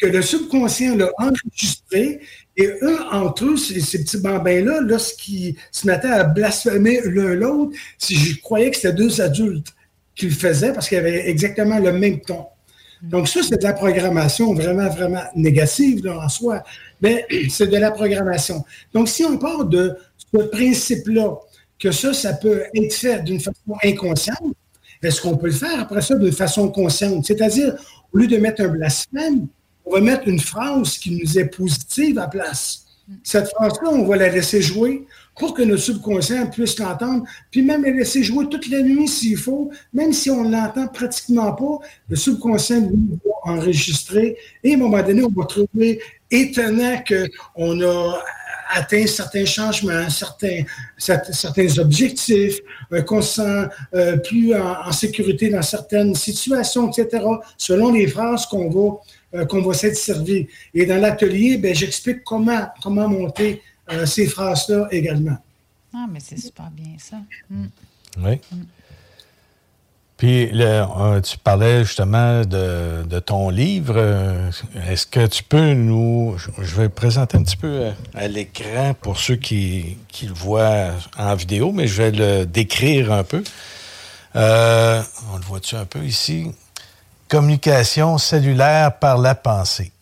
que le subconscient l'a enregistré et eux, entre eux, ces, petits bambins-là, lorsqu'ils se mettaient à blasphémer l'un l'autre, si je croyais que c'était deux adultes qui le faisaient parce qu'ils avaient exactement le même ton. Donc, ça, c'est de la programmation vraiment, vraiment négative en soi, mais c'est de la programmation. Donc, si on part de ce principe-là, que ça, ça peut être fait d'une façon inconsciente, est-ce qu'on peut le faire après ça d'une façon consciente? C'est-à-dire, au lieu de mettre un blasphème, on va mettre une phrase qui nous est positive à place. Cette phrase-là, on va la laisser jouer pour que notre subconscient puisse l'entendre, puis même la laisser jouer toute la nuit s'il faut, même si on ne l'entend pratiquement pas, le subconscient va enregistrer et à un moment donné, on va trouver étonnant qu'on a atteint certains changements, certains, certains objectifs, qu'on se sent euh, plus en, sécurité dans certaines situations, etc., selon les phrases qu'on va euh, qu'on va s'être servi. Et dans l'atelier, ben, j'explique comment, comment monter euh, ces phrases-là également. Ah, mais c'est super bien ça. Mm. Oui. Puis, euh, tu parlais justement de, ton livre. Est-ce que tu peux nous... Je vais présenter un petit peu à, l'écran pour ceux qui, qui, le voient en vidéo, mais je vais le décrire un peu. on le voit-tu un peu ici? Communication cellulaire par la pensée.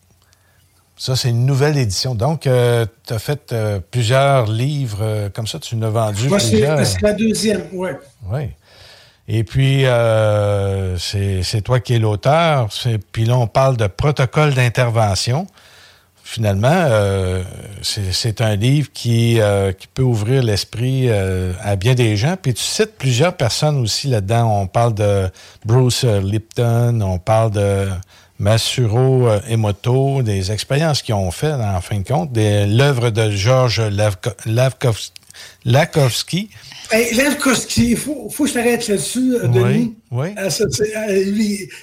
Ça, c'est une nouvelle édition. Donc, euh, tu as fait euh, plusieurs livres euh, comme ça. Tu nous as vendu plusieurs. C'est la deuxième, oui. Oui. Et puis, c'est toi qui es l'auteur. Puis là, on parle de protocole d'intervention finalement, euh, c'est un livre qui, euh, qui peut ouvrir l'esprit euh, à bien des gens. Puis tu cites plusieurs personnes aussi là-dedans. On parle de Bruce Lipton, on parle de Masuro Emoto, des expériences qu'ils ont fait en fin de compte, l'œuvre de Georges Lakowski. Lavkovski, il faut, faut que je t'arrête là-dessus, Denis. Oui.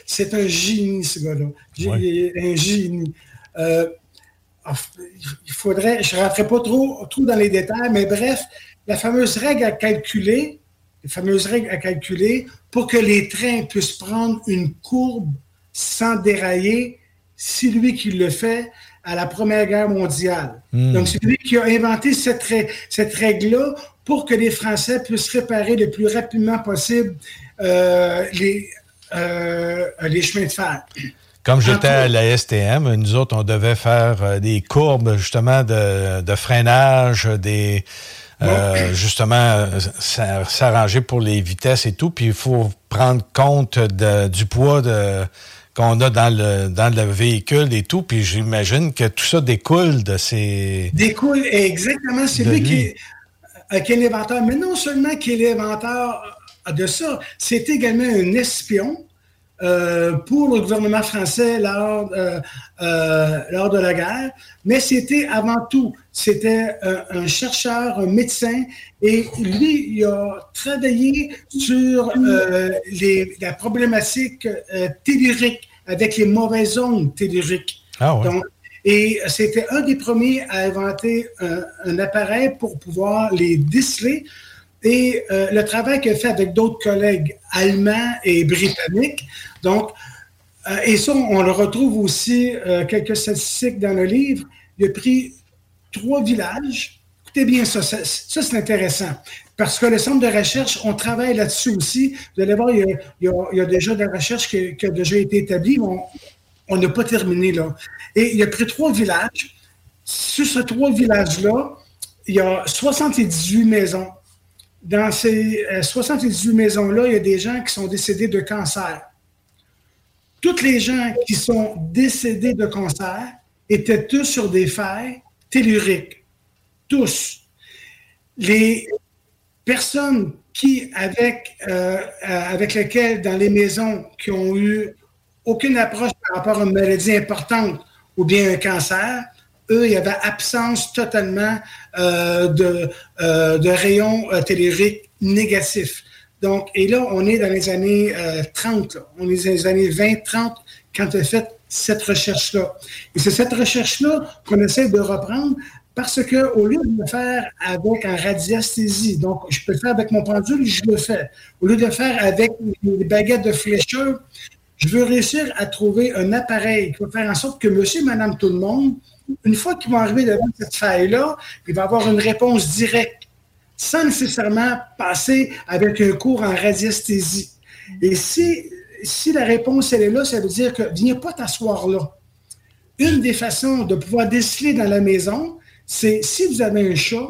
c'est un génie, ce gars-là. Un génie il faudrait, je ne rentrerai pas trop, trop dans les détails, mais bref, la fameuse règle à calculer, la fameuse règle à calculer pour que les trains puissent prendre une courbe sans dérailler, c'est lui qui le fait à la Première Guerre mondiale. Hmm. Donc, c'est lui qui a inventé cette, cette règle-là pour que les Français puissent réparer le plus rapidement possible euh, les, euh, les chemins de fer. Comme j'étais à la STM, nous autres, on devait faire euh, des courbes justement de, de freinage, des euh, justement euh, s'a- s'arranger pour les vitesses et tout. Puis il faut prendre compte de- du poids de qu'on a dans le dans le véhicule et tout. Puis j'imagine que tout ça découle de ces. Découle exactement, c'est lui, lui. Qui, est, euh, qui est l'inventeur. Mais non seulement qui est l'inventeur de ça, c'est également un espion euh, pour le gouvernement français lors, euh, euh, lors de la guerre. Mais c'était avant tout, c'était un, chercheur, un médecin, et lui, il a travaillé sur les, la problématique tellurique avec les mauvaises ondes telluriques. Ah ouais. Donc, et c'était un des premiers à inventer un, un appareil pour pouvoir les déceler. Et euh, le travail qu'il a fait avec d'autres collègues allemands et britanniques. Donc, euh, et ça, on le retrouve aussi, euh, quelques statistiques dans le livre. Il a pris trois villages. Écoutez bien ça, ça, c'est intéressant. Parce que le centre de recherche, on travaille là-dessus aussi. Vous allez voir, il y a, déjà de la recherche qui, qui déjà été établie. mais on n'a pas terminé là. Et il a pris trois villages. Sur ces trois villages-là, il y a 78 maisons. Dans ces euh, 78 maisons-là, il y a des gens qui sont décédés de cancer. Toutes les gens qui sont décédés de cancer étaient tous sur des fers telluriques. Tous. Les personnes qui, avec, euh, euh, avec lesquelles, dans les maisons, qui ont eu aucune approche par rapport à une maladie importante ou bien un cancer, eux, il y avait absence totalement euh, de, euh, de rayons euh, telluriques négatifs. Donc, et là, on est dans les années euh, 30, là. on est dans les années 20-30 quand on a fait cette recherche-là. Et c'est cette recherche-là qu'on essaie de reprendre parce que au lieu de le faire avec un radiesthésie, donc je peux le faire avec mon pendule, je le fais. Au lieu de le faire avec les baguettes de flécheur, je veux réussir à trouver un appareil qui va faire en sorte que monsieur et madame tout le monde, une fois qu'ils vont arriver devant cette faille-là, il va avoir une réponse directe, sans nécessairement passer avec un cours en radiesthésie. Et si, si la réponse elle est là, ça veut dire que viens pas t'asseoir là. Une des façons de pouvoir déceler dans la maison, c'est si vous avez un chat,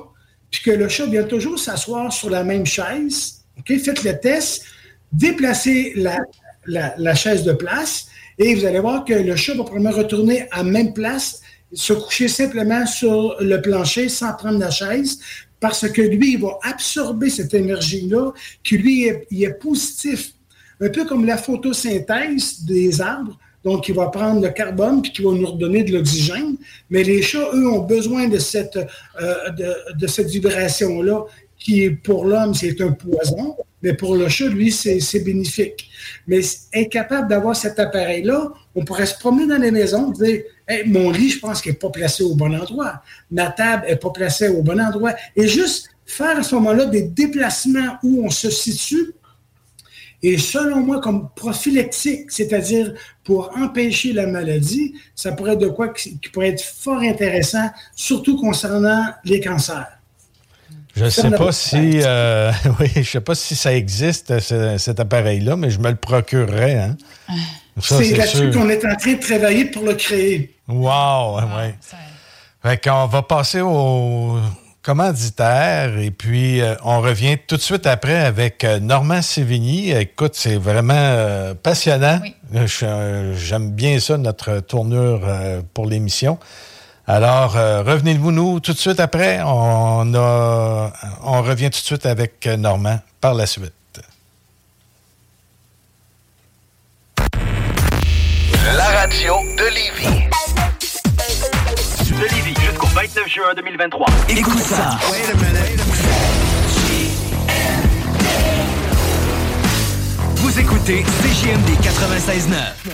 puis que le chat vient toujours s'asseoir sur la même chaise, ok, faites le test, déplacez la, la, la chaise de place et vous allez voir que le chat va probablement retourner à même place, se coucher simplement sur le plancher sans prendre la chaise parce que lui, il va absorber cette énergie-là qui, lui, est, il est positif. Un peu comme la photosynthèse des arbres. Donc, il va prendre le carbone puis qui va nous redonner de l'oxygène. Mais les chats, eux, ont besoin de cette, euh, de, de cette vibration-là qui, pour l'homme, c'est un poison. Mais pour le chat, lui, c'est bénéfique. Mais incapable d'avoir cet appareil-là, on pourrait se promener dans les maisons, dire Hey, mon lit, je pense qu'il n'est pas placé au bon endroit. Ma table n'est pas placée au bon endroit. Et juste faire à ce moment-là des déplacements où on se situe. Et selon moi, comme prophylactique, c'est-à-dire pour empêcher la maladie, ça pourrait être de quoi qui pourrait être fort intéressant, surtout concernant les cancers. Je ne sais pas si euh, oui, je sais pas si ça existe, ce- cet appareil-là, mais je me le procurerais. Hein. Ça, C'est c'est là-dessus sûr. qu'on est en train de travailler pour le créer. Wow, ouais. Fait qu'on va passer au commanditaire et puis euh, on revient tout de suite après avec euh, Normand Sévigny. Écoute, c'est vraiment euh, passionnant. Euh, je- euh, J'aime bien ça, notre tournure euh, pour l'émission. Alors, euh, revenez-vous nous tout de suite après. On, a, on revient tout de suite avec Normand par la suite. La radio de Lévis. De Lévis jusqu'au 29 juin 2023. Écoute ça. Vous Vous écoutez CJMD 96.9.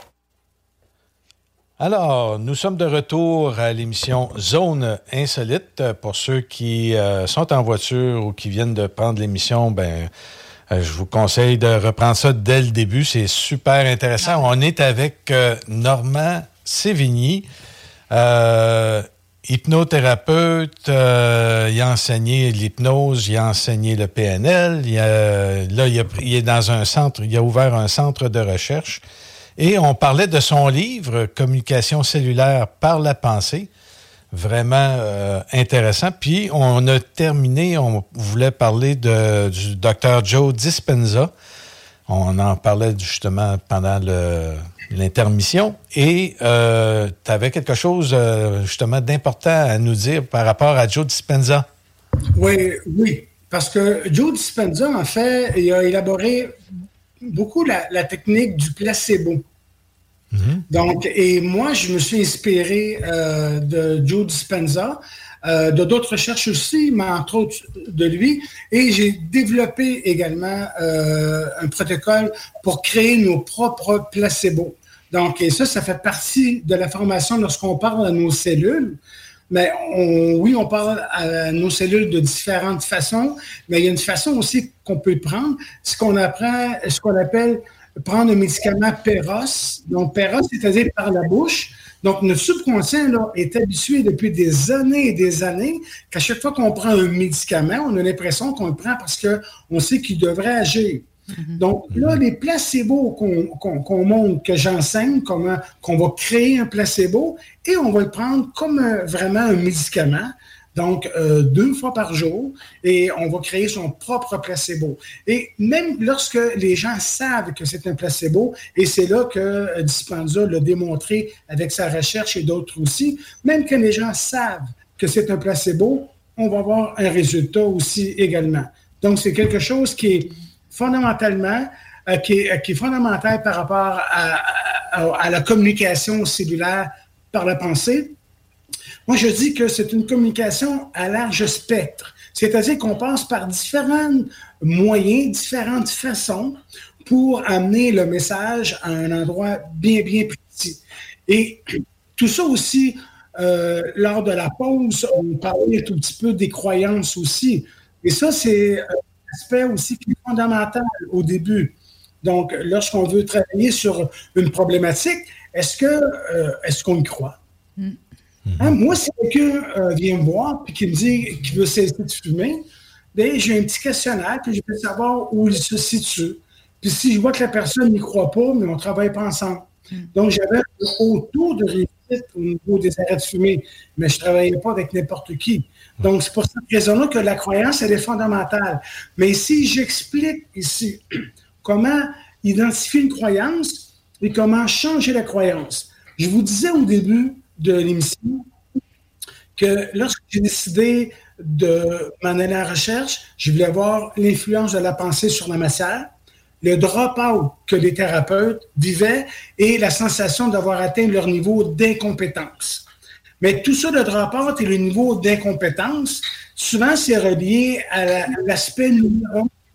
Alors, nous sommes de retour à l'émission Zone Insolite. Pour ceux qui euh, sont en voiture ou qui viennent de prendre l'émission, ben, euh, je vous conseille de reprendre ça dès le début. C'est super intéressant. On est avec euh, Normand Sévigny, hypnothérapeute. il a enseigné l'hypnose, il a enseigné le PNL. Il là, il est dans un centre, il a ouvert un centre de recherche. Et on parlait de son livre, Communication cellulaire par la pensée. Vraiment euh, intéressant. Puis on a terminé, on voulait parler de, du docteur Joe Dispenza. On en parlait justement pendant l'intermission. Et euh, tu avais quelque chose euh, justement d'important à nous dire par rapport à Joe Dispenza? Oui, oui. Parce que Joe Dispenza, en fait, il a élaboré beaucoup la, technique du placebo. Mhm. Donc, et moi, je me suis inspiré euh, de Joe Dispenza, euh, de d'autres recherches aussi, mais entre autres de lui, et j'ai développé également euh, un protocole pour créer nos propres placebos. Donc, et ça, ça fait partie de la formation lorsqu'on parle à nos cellules. Mais oui, on parle à nos cellules de différentes façons, mais il y a une façon aussi qu'on peut prendre, ce qu'on apprend, ce qu'on appelle prendre un médicament PEROS. Donc, PEROS, c'est-à-dire par la bouche. Donc, notre subconscient là, est habitué depuis des années et des années qu'à chaque fois qu'on prend un médicament, on a l'impression qu'on le prend parce qu'on sait qu'il devrait agir. Mm-hmm. Donc là, les placebos qu'on montre, que j'enseigne, comment qu'on va créer un placebo et on va le prendre comme vraiment un médicament. Donc, euh, deux fois par jour, et on va créer son propre placebo. Et même lorsque les gens savent que c'est un placebo, et c'est là que euh, Dispenza l'a démontré avec sa recherche et d'autres aussi, même que les gens savent que c'est un placebo, on va avoir un résultat aussi également. Donc, c'est quelque chose qui est fondamentalement, euh, qui, est, fondamental par rapport à, la communication cellulaire par la pensée. Moi, je dis que c'est une communication à large spectre, c'est-à-dire qu'on passe par différents moyens, différentes façons pour amener le message à un endroit bien, bien précis. Et tout ça aussi, euh, lors de la pause, on parlait un tout petit peu des croyances aussi. Et ça, c'est aspect aussi qui est fondamental au début. Donc, lorsqu'on veut travailler sur une problématique, est-ce que euh, est-ce qu'on y croit? Mm. Hein, moi, si quelqu'un euh, vient me voir et qui me dit qu'il veut cesser de fumer, ben, j'ai un petit questionnaire puis je veux savoir où il se situe. Puis si je vois que la personne n'y croit pas, mais on ne travaille pas ensemble. Mm. Donc, j'avais un haut taux de réussite au niveau des arrêts de fumer, mais je ne travaillais pas avec n'importe qui. Donc, c'est pour cette raison-là que la croyance, elle est fondamentale. Mais si j'explique ici comment identifier une croyance et comment changer la croyance. Je vous disais au début de l'émission que lorsque j'ai décidé de m'en aller à la recherche, je voulais voir l'influence de la pensée sur la matière, le drop-out que les thérapeutes vivaient et la sensation d'avoir atteint leur niveau d'incompétence. Mais tout ça, le rapport et le niveau d'incompétence, souvent, c'est relié à l'aspect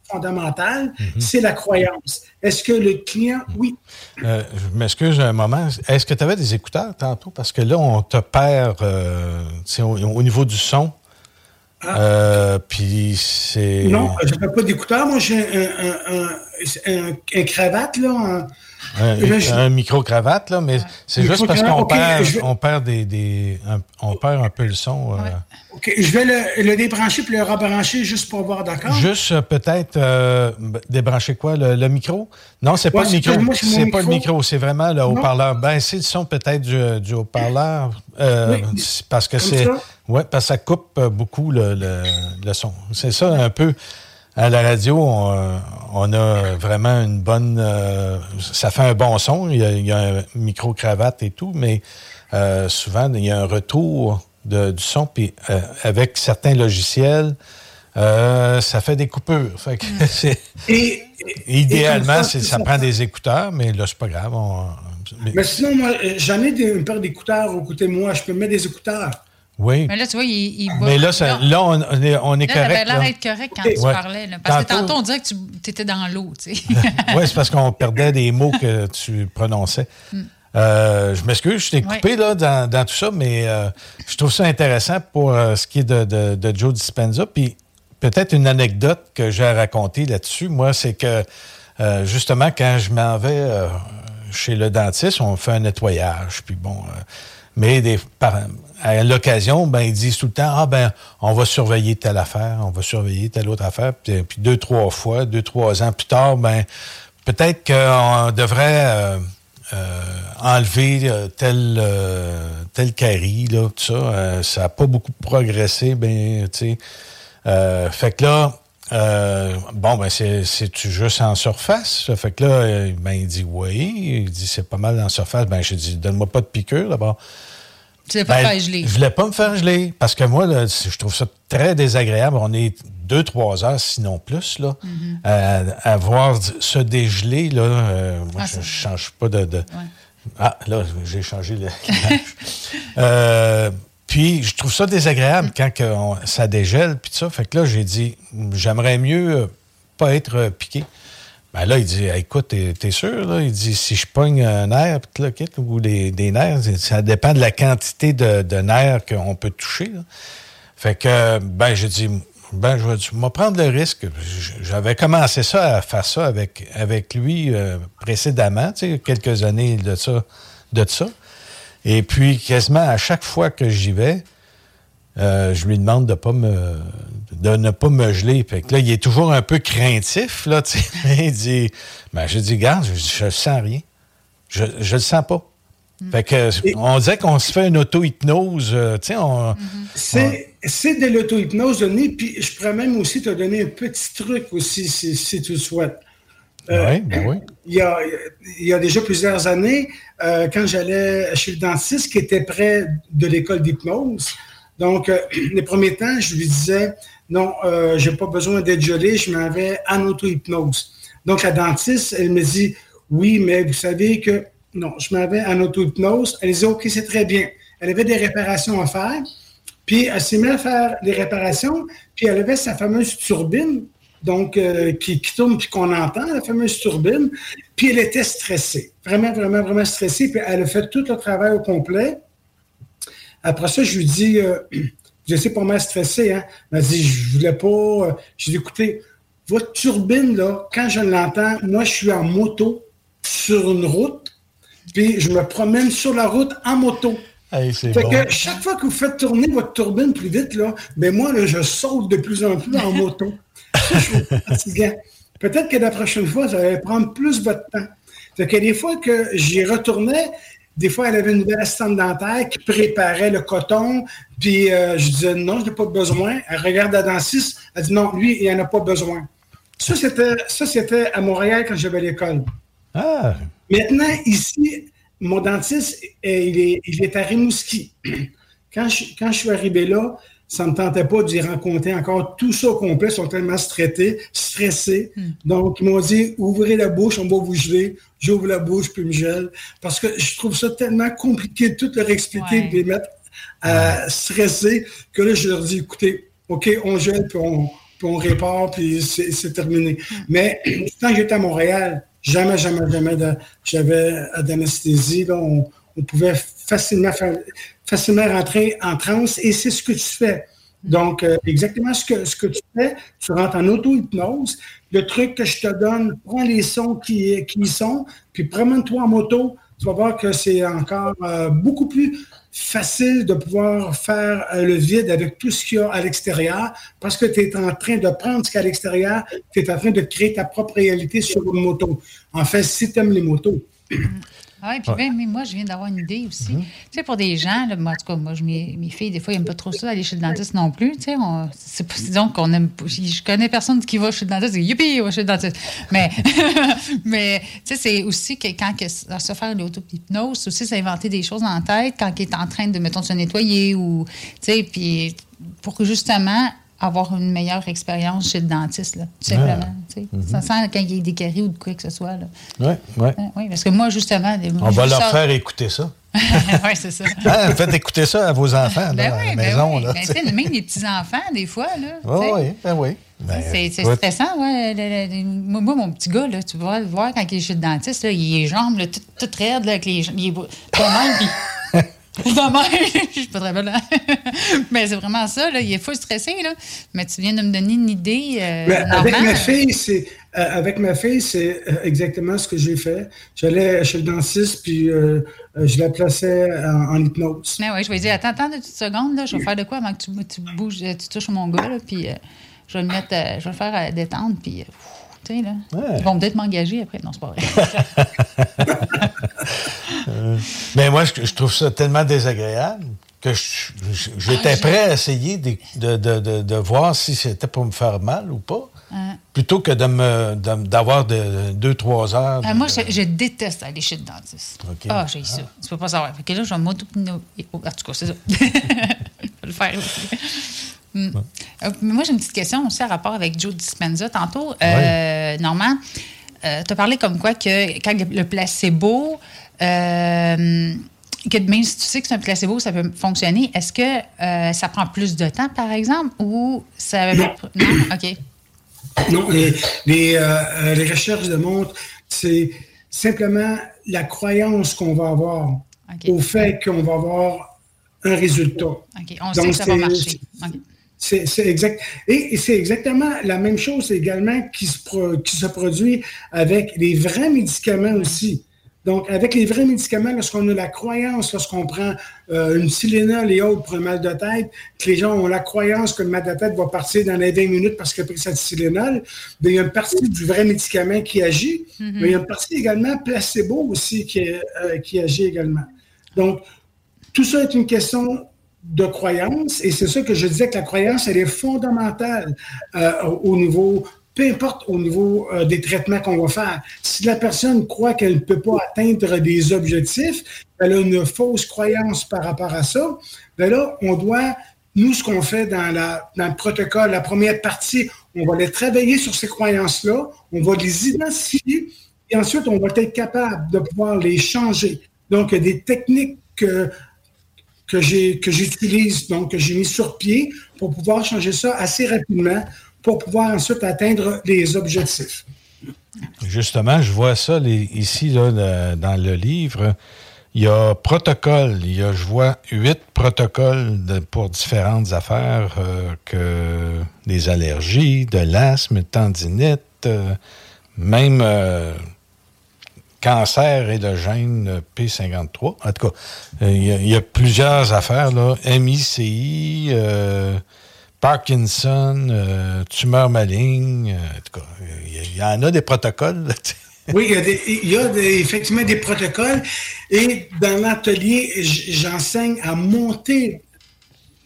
fondamental, mhm. c'est la croyance. Est-ce que le client, oui? Euh, je m'excuse un moment. Est-ce que tu avais des écouteurs tantôt? Parce que là, on te perd euh, au, niveau du son. Ah. Euh, puis c'est. Non, je n'ai pas d'écouteurs. Moi, j'ai un, un, cravate, là, un, micro-cravate, là, mais c'est juste parce qu'on perd, on perd, des, un, on perd un peu le son. Euh. OK, je vais le, débrancher puis le rebrancher juste pour voir, d'accord? Juste euh, peut-être euh, débrancher quoi? Le, micro? Non, c'est pas le micro. C'est pas le micro, c'est vraiment le haut-parleur. Ben, c'est le son peut-être du, haut-parleur. parce que c'est. Ouais, parce que ça coupe beaucoup le, le son. C'est ça un peu. À la radio, on, on a vraiment une bonne. euh, ça fait un bon son. Il y a, il y a un micro-cravate et tout, mais euh, souvent, il y a un retour de- du son. Puis euh, avec certains logiciels, euh, ça fait des coupures. Fait que c'est- Et, idéalement, et ça, prend des écouteurs, mais là, c'est pas grave. on- mais- Mais sinon, moi, euh, j'en ai des, une paire d'écouteurs aux côtés de moi. Je peux mettre des écouteurs. Oui. Mais là, tu vois, il, il Mais là, ça- là, on, on est, on est Là, correct. l'air d'être correct quand tu Ouais. parlais. là. parce que Tantôt- on dirait que tu étais dans l'eau. tu sais. oui, c'est parce qu'on perdait des mots que tu prononçais. Euh, je m'excuse, je t'ai coupé là, dans, dans tout ça, mais euh, je trouve ça intéressant pour euh, ce qui est de, de- de Joe Dispenza. Puis peut-être une anecdote que j'ai à raconter là-dessus, moi, c'est que justement, quand je m'en vais chez le dentiste, on fait un nettoyage. Puis bon, mais à l'occasion, ben, ils disent tout le temps, ah ben, on va surveiller telle affaire, on va surveiller telle autre affaire. Puis, puis deux, trois fois, deux, trois ans plus tard, ben, peut-être qu'on devrait euh, euh, enlever euh, tel, euh, là, tout ça. Euh, ça n'a pas beaucoup progressé, ben, tu sais. Euh, fait que là, euh, bon, ben, c'est, c'est-tu juste en surface? Fait que là, euh, ben, il dit oui. Il dit c'est pas mal en surface. Ben, j'ai dit, donne-moi pas de piqûre d'abord. Tu ne pas Ben, faire geler. Je voulais pas me faire geler parce que moi, là, je trouve ça très désagréable. On est deux, trois heures, sinon plus, là, Mhm. à, à voir se dégeler. Là, euh, moi, Ah, je ça- ne change pas de. de- Ah, là, j'ai changé le. Euh, puis, je trouve ça désagréable quand ça dégèle, puis ça. Fait que là, j'ai dit, j'aimerais mieux euh, pas être euh, piqué. Ben là, il dit, écoute, t'es, sûr? Là? Il dit, si je pogne un nerf, puis là, ou des, nerfs, ça dépend de la quantité de, nerfs qu'on peut toucher. là. Fait que, ben, j'ai dit, ben, je vais vais prendre le risque. J'avais commencé ça à faire ça avec, avec lui euh, précédemment, quelques années de ça, de ça. Et puis, quasiment à chaque fois que j'y vais, euh, je lui demande de pas me de ne pas me geler. Fait que là, il est toujours un peu craintif, là, tu sais. il dit, ben, je dis, garde, je, je sens rien. Je, je le sens pas. Fait que, on dirait qu'on se fait une auto-hypnose, euh, tu sais, on... C'est, c'est de l'auto-hypnose donnée, puis je pourrais même aussi te donner un petit truc aussi, si, si tu le souhaites. Euh, ben oui. Il y, a, il y a déjà plusieurs années, euh, quand j'allais chez le dentiste qui était près de l'école d'hypnose, donc euh, les premiers temps, je lui disais non, euh, j'ai pas besoin d'être gelé, je m'en vais en auto-hypnose. Donc la dentiste, elle me dit oui, mais vous savez que non, je m'en vais en auto-hypnose. Elle dit OK, c'est très bien. Elle avait des réparations à faire. Puis elle s'est mise à faire les réparations, puis elle avait sa fameuse turbine, donc euh, qui, qui tourne puis qu'on entend, la fameuse turbine. Puis elle était stressée, vraiment, vraiment, vraiment stressée. Puis elle a fait tout le travail au complet. Après ça, je lui dis, euh, je sais pas mal stressé, hein. Elle m'a dit, je voulais pas. euh, J'ai dit, écoutez, votre turbine, là, quand je l'entends, moi, je suis en moto sur une route, puis je me promène sur la route en moto. Hey, c'est Fait bon. que chaque fois que vous faites tourner votre turbine plus vite, là, ben moi, là, je saute de plus en plus en moto. Ça, fatigant. Peut-être que la prochaine fois, ça va prendre plus votre temps. Fait que des fois que j'y retournais, des fois, elle avait une nouvelle assistante dentaire qui préparait le coton, puis euh, je disais non, je n'ai pas besoin. Elle regarde la dentiste, elle dit non, lui, il n'en a pas besoin. Ça, c'était, ça, c'était à Montréal quand j'avais l'école. Ah, Maintenant, ici, mon dentiste, euh, il est, il est à Rimouski. Quand je, quand je suis arrivé là, ça ne me tentait pas d'y rencontrer encore tout ça au complet. Ils sont tellement stressés, stressés. Donc, ils m'ont dit, ouvrez la bouche, on va vous geler. J'ouvre la bouche, puis me gèle. Parce que je trouve ça tellement compliqué de tout leur expliquer, Ouais. de les mettre à stresser, que là, je leur dis, écoutez, OK, on gèle, puis on, puis on répare, puis c'est terminé. Mais quand j'étais à Montréal, jamais, jamais, jamais j'avais d'anesthésie. là. On, on pouvait facilement rentrer en transe et c'est ce que tu fais. Donc, euh, exactement ce que, ce que tu fais, tu rentres en auto-hypnose. Le truc que je te donne, prends les sons qui, qui y sont, puis promène-toi en moto. Tu vas voir que c'est encore euh, beaucoup plus facile de pouvoir faire euh, le vide avec tout ce qu'il y a à l'extérieur parce que tu es en train de prendre ce qu'il y a à l'extérieur, tu es en train de créer ta propre réalité sur une moto. En fait, si tu aimes les motos, Oui, puis même moi, je viens d'avoir une idée aussi. Mhm. Tu sais, pour des gens, là, moi, en tout cas, moi, je, mes, mes filles, des fois, ils n'aiment pas trop ça, aller chez le dentiste non plus. Tu sais, on- disons qu'on aime Je connais personne qui va chez le dentiste et Youpi, on va chez le dentiste. Mais, mais tu sais, c'est aussi que quand que, se faire l'auto-hypnose, aussi, c'est inventer des choses en tête quand il est en train de, mettons, se nettoyer ou, tu sais, puis pour que justement avoir une meilleure expérience chez le dentiste, là, tout simplement. tu sais. Ça sent quand il y a des caries ou de quoi que ce soit. Oui, oui. Oui, parce que moi, justement. On va leur faire écouter ça. oui, c'est ça. Hein, faites écouter ça à vos enfants Ben là, à la ben maison. oui. là, Ben, même les petits-enfants, des fois, là. Oui, oui, ben oui. C'est stressant, ouais. Le- le- le- moi, mon petit gars, là, tu vas le voir quand il est chez le dentiste, là, il a les jambes là, toutes toutes raides, là, avec les jambes. Il est même, puis. Je suis pas très bonne. là. Mais c'est vraiment ça, là. Il est fou stressé, là. Mais tu viens de me donner une idée. euh, Mais avec normale. ma fille, c'est euh, avec ma fille, c'est euh, exactement ce que j'ai fait. J'allais chez le dentiste, puis euh, euh, je la plaçais en, en hypnose. Mais oui, je vais dire, attends, attends une petite seconde, là, je vais faire de quoi avant que tu, tu bouges, tu touches mon gars, là, puis euh, je vais le mettre, euh, je vais le faire euh, détendre, puis, euh, pff, tu sais, là, Ouais. ils vont peut-être m'engager après. Non, c'est pas vrai. Euh, mais moi, je, je trouve ça tellement désagréable que j'étais Ah, prêt à essayer de, de- de- voir si c'était pour me faire mal ou pas, Hein. plutôt que de me d'avoir de, deux, trois heures. Ah, moi, je, je déteste aller chez le dentiste. Ah, j'ai ça. Tu peux pas savoir. Fait que là, je vais m'auto En tout cas, c'est ça. je vais le faire aussi. Hmm. Euh, mais moi, j'ai une petite question aussi à rapport avec Joe Dispenza. Tantôt, euh, Normand, tu as parlé comme quoi que quand le placebo, euh, que même si tu sais que c'est un placebo, ça peut fonctionner, est-ce que euh, ça prend plus de temps, par exemple, ou ça... Non. Non? OK. Non, les, les, euh, les recherches démontrent c'est simplement la croyance qu'on va avoir au fait qu'on va avoir un résultat. OK. On sait Donc, que ça va marcher. C'est c'est exact. Et, et c'est exactement la même chose également qui se, pro- qui se produit avec les vrais médicaments aussi. Donc, avec les vrais médicaments, lorsqu'on a la croyance, lorsqu'on prend euh, une Tylenol et autres pour un mal de tête, que les gens ont la croyance que le mal de tête va partir dans les 20 minutes parce qu'il a pris sa Tylenol, bien, il y a une partie du vrai médicament qui agit, mais il y a une partie également placebo aussi qui, euh, qui agit également. Donc, tout ça est une question de croyance, et c'est ça que je disais que la croyance, elle est fondamentale euh, au niveau, peu importe au niveau euh, des traitements qu'on va faire. Si la personne croit qu'elle ne peut pas atteindre des objectifs, elle a une fausse croyance par rapport à ça, bien là, on doit, nous, ce qu'on fait dans, le protocole, la première partie, on va les travailler sur ces croyances-là, on va les identifier, et ensuite, on va être capable de pouvoir les changer. Donc, il y a des techniques que, que j'utilise, donc que j'ai mis sur pied pour pouvoir changer ça assez rapidement pour pouvoir ensuite atteindre les objectifs. Justement, je vois ça ici dans le livre. Il y a protocole. Il y a, je vois, huit protocoles de- pour différentes affaires, euh, que des allergies, de l'asthme, tendinite, euh, même euh, cancer et le gène P53. En tout cas, euh, il y, a- il y a plusieurs affaires, là. MICI, Parkinson, euh, tumeur maligne. euh, en tout cas, il y, en a des protocoles. Oui, il y a, effectivement des protocoles et dans l'atelier, j'enseigne à monter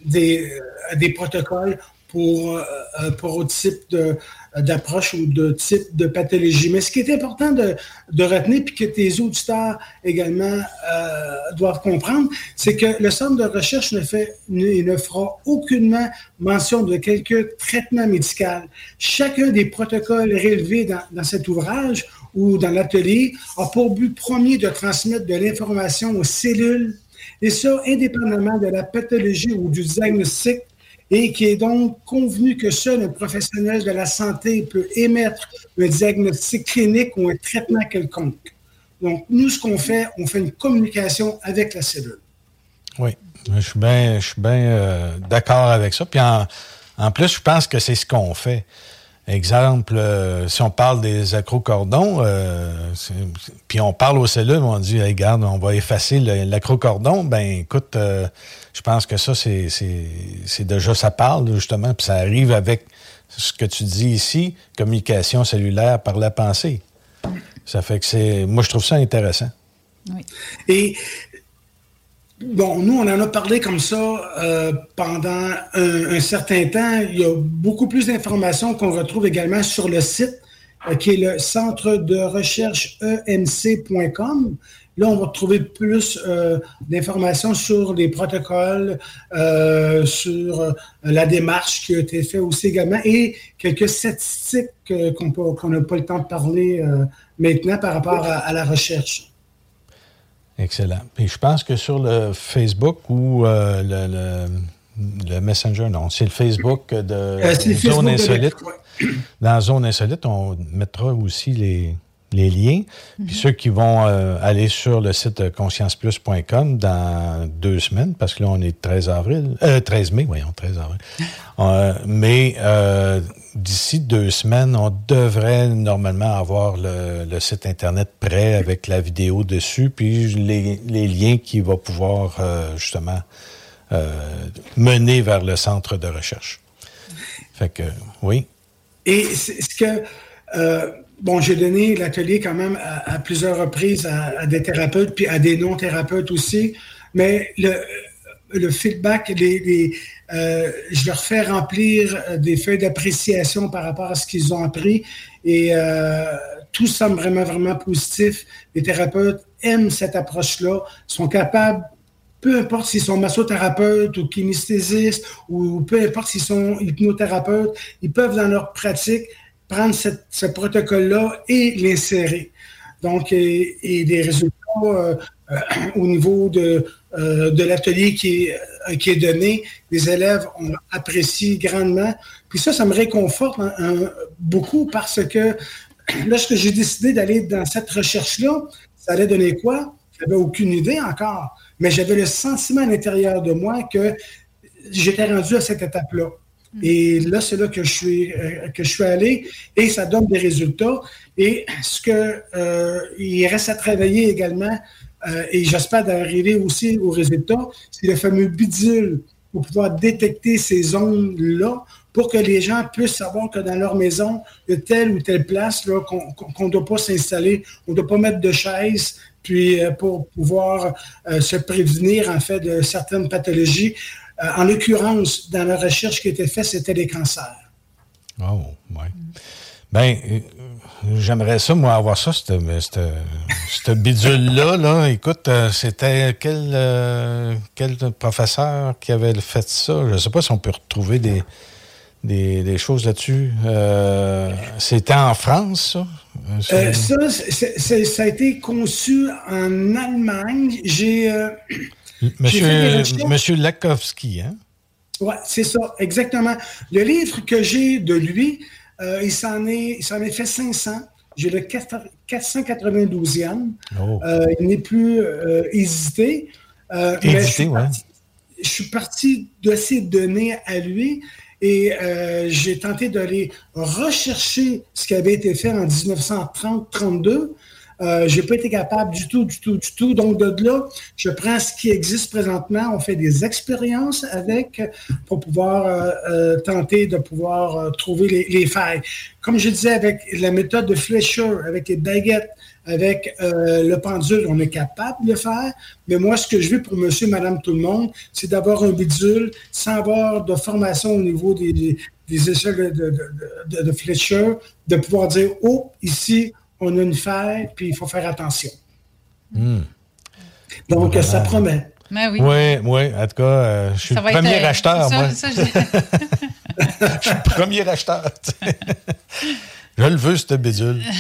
des, euh, des protocoles pour, euh, euh, pour type de- d'approche ou de type de pathologie. Mais ce qui est important de, de retenir, puis que tes auditeurs également euh, doivent comprendre, c'est que le centre de recherche ne, fait, ne, ne fera aucunement mention de quelque traitement médical. Chacun des protocoles relevés dans, dans cet ouvrage ou dans l'atelier a pour but premier de transmettre de l'information aux cellules, et ça indépendamment de la pathologie ou du diagnostic et qui est donc convenu que seul un professionnel de la santé peut émettre un diagnostic clinique ou un traitement quelconque. Donc, nous, ce qu'on fait, on fait une communication avec la cellule. Oui, je suis bien euh, d'accord avec ça. Puis en plus, je pense que c'est ce qu'on fait. Exemple, euh, si on parle des acrocordons, euh, puis on parle aux cellules, on dit, hey, regarde, on va effacer l'acrocordon, ben écoute, euh, je pense que ça, c'est c'est- c'est déjà, ça parle justement, puis ça arrive avec ce que tu dis ici, communication cellulaire par la pensée. Ça fait que c'est. Moi, je trouve ça intéressant. Oui. Et bon, nous, on en a parlé comme ça euh, pendant un, un certain temps. Il y a beaucoup plus d'informations qu'on retrouve également sur le site euh, qui est le centre de recherche emc.com. Là, on va trouver plus euh, d'informations sur les protocoles, euh, sur euh, la démarche qui a été faite aussi également et quelques statistiques qu'on n'a pas le temps de parler maintenant par rapport à la recherche. Excellent. Puis je pense que sur le Facebook ou euh, le, le- le Messenger, non, c'est le Facebook de Euh, Facebook Zone de Insolite. Dans Zone Insolite, on mettra aussi les, les liens. Puis ceux qui vont euh, aller sur le site conscienceplus.com dans deux semaines, parce que là, on est 13 avril, euh, 13 mai, voyons, 13 avril. Euh, mais euh, d'ici deux semaines, on devrait normalement avoir le, le site Internet prêt avec la vidéo dessus, puis les, les liens qui vont pouvoir euh, justement euh, mener vers le centre de recherche. Fait que, oui. Et c'est ce que, euh, bon, j'ai donné l'atelier quand même à, plusieurs reprises à, des thérapeutes, puis à des non-thérapeutes aussi, mais le, feedback, euh, je leur fais remplir euh, des feuilles d'appréciation par rapport à ce qu'ils ont appris. Et euh, tout semble vraiment, vraiment positif. Les thérapeutes aiment cette approche-là, sont capables peu importe s'ils sont massothérapeutes ou kinestésistes ou peu importe s'ils sont hypnothérapeutes, ils peuvent dans leur pratique prendre ce protocole-là et l'insérer. Donc, et, et des résultats euh, euh, au niveau de, euh, de l'atelier qui est, qui est donné, les élèves ont apprécié grandement. Puis ça, ça me réconforte hein, hein, beaucoup parce que lorsque j'ai décidé d'aller dans cette recherche-là, ça allait donner quoi? J'avais aucune idée encore, mais j'avais le sentiment à l'intérieur de moi que j'étais rendu à cette étape-là. Et là, c'est là que je suis euh, que je suis allé et ça donne des résultats. Et ce que euh, il reste à travailler également, euh, et j'espère d'arriver aussi au résultat, c'est le fameux bidule pour pouvoir détecter ces zones-là pour que les gens puissent savoir que dans leur maison, a telle ou telle place là, qu'on qu'on ne doit pas s'installer, on ne doit pas mettre de chaise, puis euh, pour pouvoir euh, se prévenir en fait de certaines pathologies. Euh, en l'occurrence, dans la recherche qui a été faite, c'était les cancers. Oh, oui. Ben, euh, j'aimerais ça, moi, avoir ça, cette, cette bidule-là. Là. Écoute, euh, c'était quel, euh, quel professeur qui avait fait ça? Je ne sais pas si on peut retrouver des, des, des choses là-dessus. Euh, c'était en France, ça? Euh, Euh, ça, ça a été conçu en Allemagne. J'ai Monsieur, Lakowski, hein? Ouais, c'est ça, exactement. Le livre que j'ai de lui, euh, il s'en est, fait 500. J'ai le 4- 492e. Oh. Euh, il n'est plus euh, hésité. Mais je suis ouais. parti- je suis parti de ces données à lui et j'ai tenté d'aller rechercher ce qui avait été fait en 1930-32. Euh, j'ai pas été capable du tout, du tout, du tout. Donc, de là, je prends ce qui existe présentement. On fait des expériences avec pour pouvoir euh, euh, tenter de pouvoir euh, trouver les, les failles. Comme je disais, avec la méthode de Fletcher, avec les baguettes, avec euh, le pendule, on est capable de le faire. Mais moi, ce que je veux pour monsieur, madame, tout le monde, c'est d'avoir un bidule sans avoir de formation au niveau des, des, des échelles de, de, de- de- de Fletcher, de pouvoir dire, oh, ici, on a une faille, puis il faut faire attention. Hmm. Donc, ça promet. Ben oui. Oui, oui. En tout cas, euh, je suis le être, premier acheteur, ça- moi. ça, je- Je suis le premier acheteur. Je le veux, ce bidule.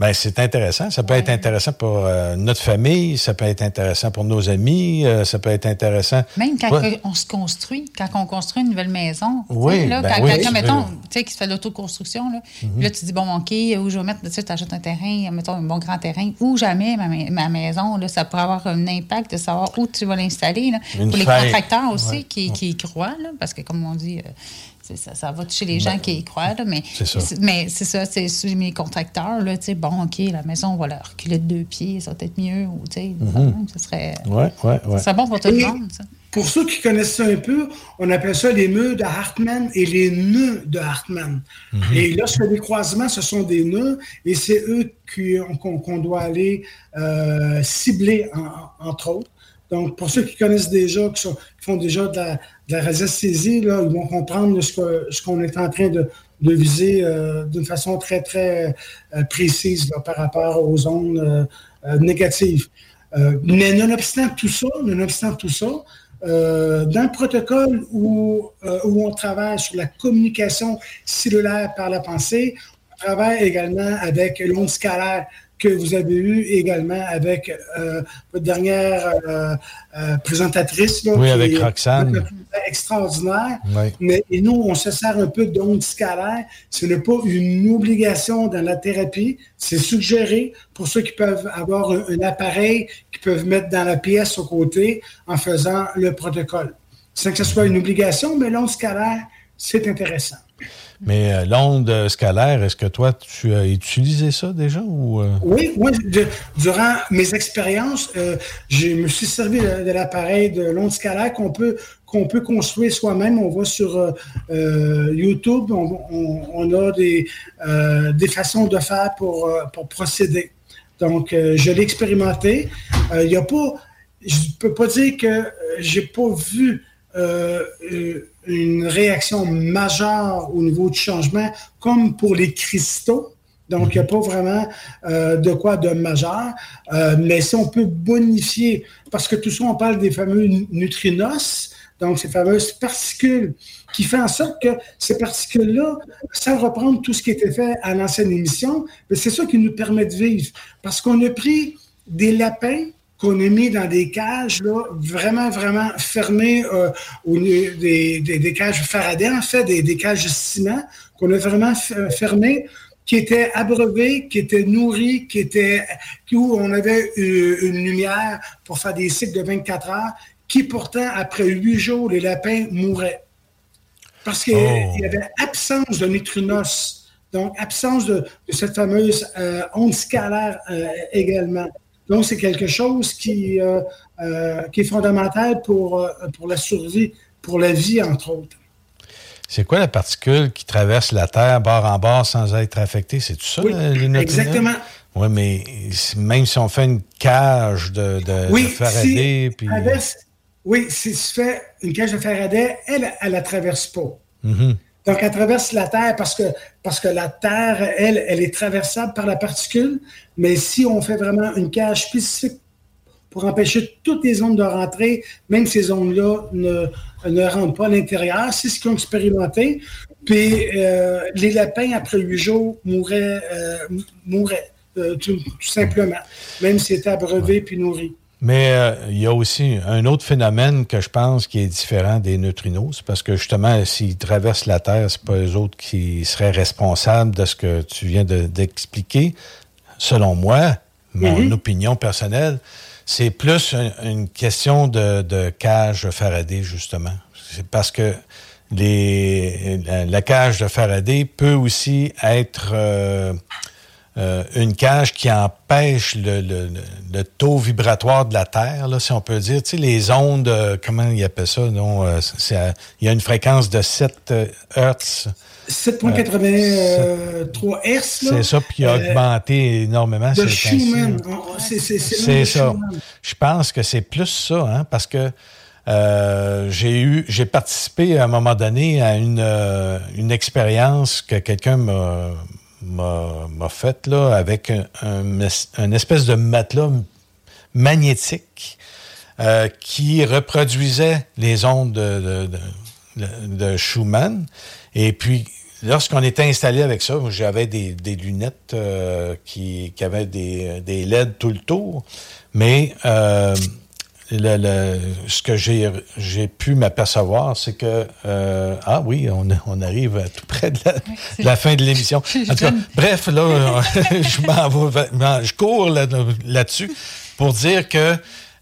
Ben, c'est intéressant. Ça peut être intéressant pour euh, notre famille, ça peut être intéressant pour nos amis, euh, ça peut être intéressant. Même quand Ouais. on se construit, quand on construit une nouvelle maison, Oui, là, ben quand oui, quelqu'un, mettons, tu sais, qui se fait l'autoconstruction, là, Mhm. là, tu dis, bon, OK, où je vais mettre, tu sais, achètes un terrain, mettons, un bon grand terrain, où jamais ma, ma- ma maison, là, ça pourrait avoir un impact de savoir où tu vas l'installer. Pour les contracteurs aussi Ouais. qui, qui y croient, là, parce que, comme on dit, euh, ça, ça va toucher les gens Ben, qui y croient, là, mais c'est ça. mais c'est ça, c'est sur mes contracteurs, là, tu sais, bon, OK, la maison, on va la reculer de deux pieds, ça va être mieux, ou, tu sais, Mhm. ça serait... Ça bon pour tout le monde, ça. pour ceux qui connaissent ça un peu, on appelle ça les nœuds de Hartmann et les nœuds de Hartmann. Mhm. Et lorsque les croisements, ce sont des nœuds, et c'est eux qu'on doit aller euh, cibler, entre autres. Donc, pour ceux qui connaissent déjà, qui, font déjà de la, de radiesthésie, là, ils vont comprendre ce qu'on est en train de, viser euh, d'une façon très, très euh, précise par rapport aux ondes négatives. mais nonobstant tout ça, tout ça, euh, dans le protocole euh, où on travaille sur la communication cellulaire par la pensée, on travaille également avec l'onde scalaire que vous avez eu également avec euh, votre dernière euh, euh, présentatrice. oui, avec Roxane. Extraordinaire. Mais et nous, on se sert un peu d'onde scalaire. Ce n'est pas une obligation dans la thérapie. C'est suggéré pour ceux qui peuvent avoir un, appareil qu'ils peuvent mettre dans la pièce au côté en faisant le protocole. Sans que ce soit une obligation, mais l'onde scalaire, c'est intéressant. Mais euh, l'onde scalaire, est-ce que toi, tu as utilisé ça déjà? Ou, euh? Oui, moi, durant mes expériences, euh, je me suis servi de, l'appareil de l'onde scalaire qu'on peut, qu'on peut construire soi-même. On va sur YouTube, on, a des, des façons de faire pour, pour procéder. Donc, je l'ai expérimenté. Il n'y a pas, je ne peux pas dire que j'ai pas vu une réaction majeure au niveau du changement, comme pour les cristaux. Donc, il n'y a pas vraiment euh, de quoi de majeur. Euh, mais si on peut bonifier, parce que tout ça, on parle des fameux neutrinos, donc ces fameuses particules qui font en sorte que ces particules-là, sans reprendre tout ce qui était fait à l'ancienne émission, c'est ça qui nous permet de vivre. Parce qu'on a pris des lapins qu'on a mis dans des cages là, vraiment, vraiment fermées, euh, des, des, cages Faraday, en fait, des, des cages de ciment, qu'on a vraiment euh, fermées, qui étaient abreuvées, qui étaient nourries, qui étaient, où on avait euh, une, lumière pour faire des cycles de 24 heures, qui pourtant, après huit jours, les lapins mouraient. Parce qu'il oh. y avait absence de neutrinos, donc absence de, cette fameuse onde scalaire également. Donc, c'est quelque chose qui, euh, euh, qui est fondamental pour, euh, pour la survie, pour la vie, entre autres. C'est quoi la particule qui traverse la Terre bord en bord sans être affectée? C'est tout ça, les Exactement. Oui, mais même si on fait une cage de, de, Faraday. puis... oui, si tu fais une cage de Faraday, elle, elle ne la traverse pas. Mm-hmm. Donc, elle traverse la Terre parce que, parce que la Terre, elle, elle est traversable par la particule. Mais si on fait vraiment une cage spécifique pour empêcher toutes les ondes de rentrer, même ces ondes-là ne, ne rentrent pas à l'intérieur, c'est ce qu'ils ont expérimenté. Puis euh, les lapins, après huit jours, mouraient, euh, mouraient euh, tout, simplement, même s'ils étaient abreuvés puis nourris. Mais euh, il y a aussi un autre phénomène que je pense qui est différent des neutrinos, parce que justement, s'ils traversent la Terre, c'est pas eux autres qui seraient responsables de ce que tu viens d'expliquer. selon moi, mon mhm. opinion personnelle, c'est plus une question de, de, cage Faraday, justement. C'est parce que les, la, cage de Faraday peut aussi être... Euh, euh, une cage qui empêche le, le, taux vibratoire de la Terre, là, si on peut dire. Tu sais, les ondes, euh, comment ils appellent ça? Non, euh, il y a une fréquence de 7 Hertz. 7.83 Hertz. C'est ça, puis il a augmenté énormément. De Schumann. C'est ça. Je pense que c'est plus ça, hein, parce que j'ai eu, j'ai participé à un moment donné à une, une expérience que quelqu'un m'a m'a fait là, avec un, espèce de matelas magnétique euh, qui reproduisait les ondes de, de, Schumann. Et puis, lorsqu'on était installé avec ça, j'avais des, lunettes euh, qui, qui, avaient des, des LED tout le tour, mais euh, le, ce que j'ai pu m'apercevoir, c'est que euh, ah oui, on, on, arrive tout près de la, fin de l'émission. bref, là, je, je cours là-dessus pour dire que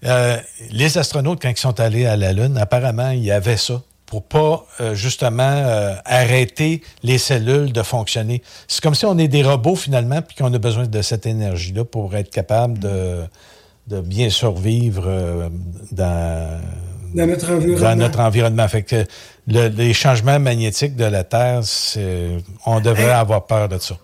euh, les astronautes, quand ils sont allés à la Lune, apparemment, il y avait ça pour pas euh, justement arrêter les cellules de fonctionner. C'est comme si on est des robots finalement, puis qu'on a besoin de cette énergie-là pour être capable de de bien survivre euh, dans, dans notre environnement. Dans notre environnement. Fait que le- les changements magnétiques de la Terre, on devrait Hey. avoir peur de ça.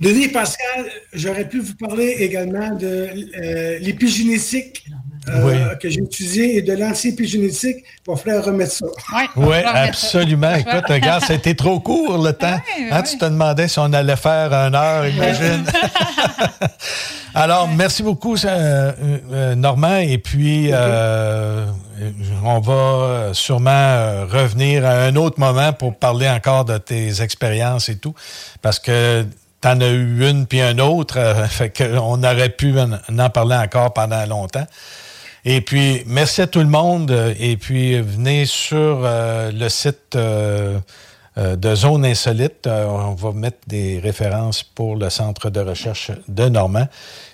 Denis Pascal, j'aurais pu vous parler également de euh, l'épigénétique euh, Oui. que j'ai utilisé et de l'anti-épigénétique. Il va falloir remettre ça. Oui, absolument. Écoute, regarde, c'était trop court le temps. Hein, Tu te demandais si on allait faire une heure, imagine. Alors, merci beaucoup, euh, euh, Normand. Et puis, euh, on va sûrement revenir à un autre moment pour parler encore de tes expériences et tout. Parce que tu en as eu une puis un autre. euh, fait qu'on aurait pu en, en parler encore pendant longtemps. Et puis, merci à tout le monde. euh, Et puis, venez sur euh, le site euh, de Zone Insolite. On va mettre des références pour le centre de recherche de Normand.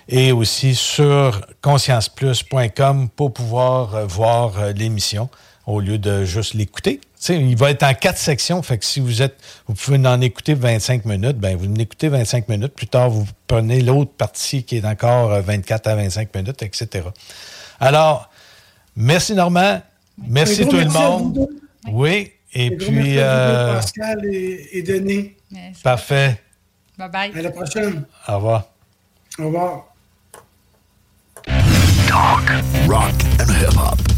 Et aussi sur conscienceplus.com pour pouvoir voir l'émission au lieu de juste l'écouter. Il va être en quatre sections, fait que si vous êtes, vous pouvez en écouter 25 minutes, ben vous en écoutez 25 minutes. Plus tard, vous prenez l'autre partie qui est encore euh, 24 à 25 minutes, etc. Alors, merci Normand, merci tout le merci monde. Oui, et puis merci euh, Pascal et, et Denis. parfait. Bye bye. À la prochaine. Au revoir. Au revoir. Talk, rock and hip hop.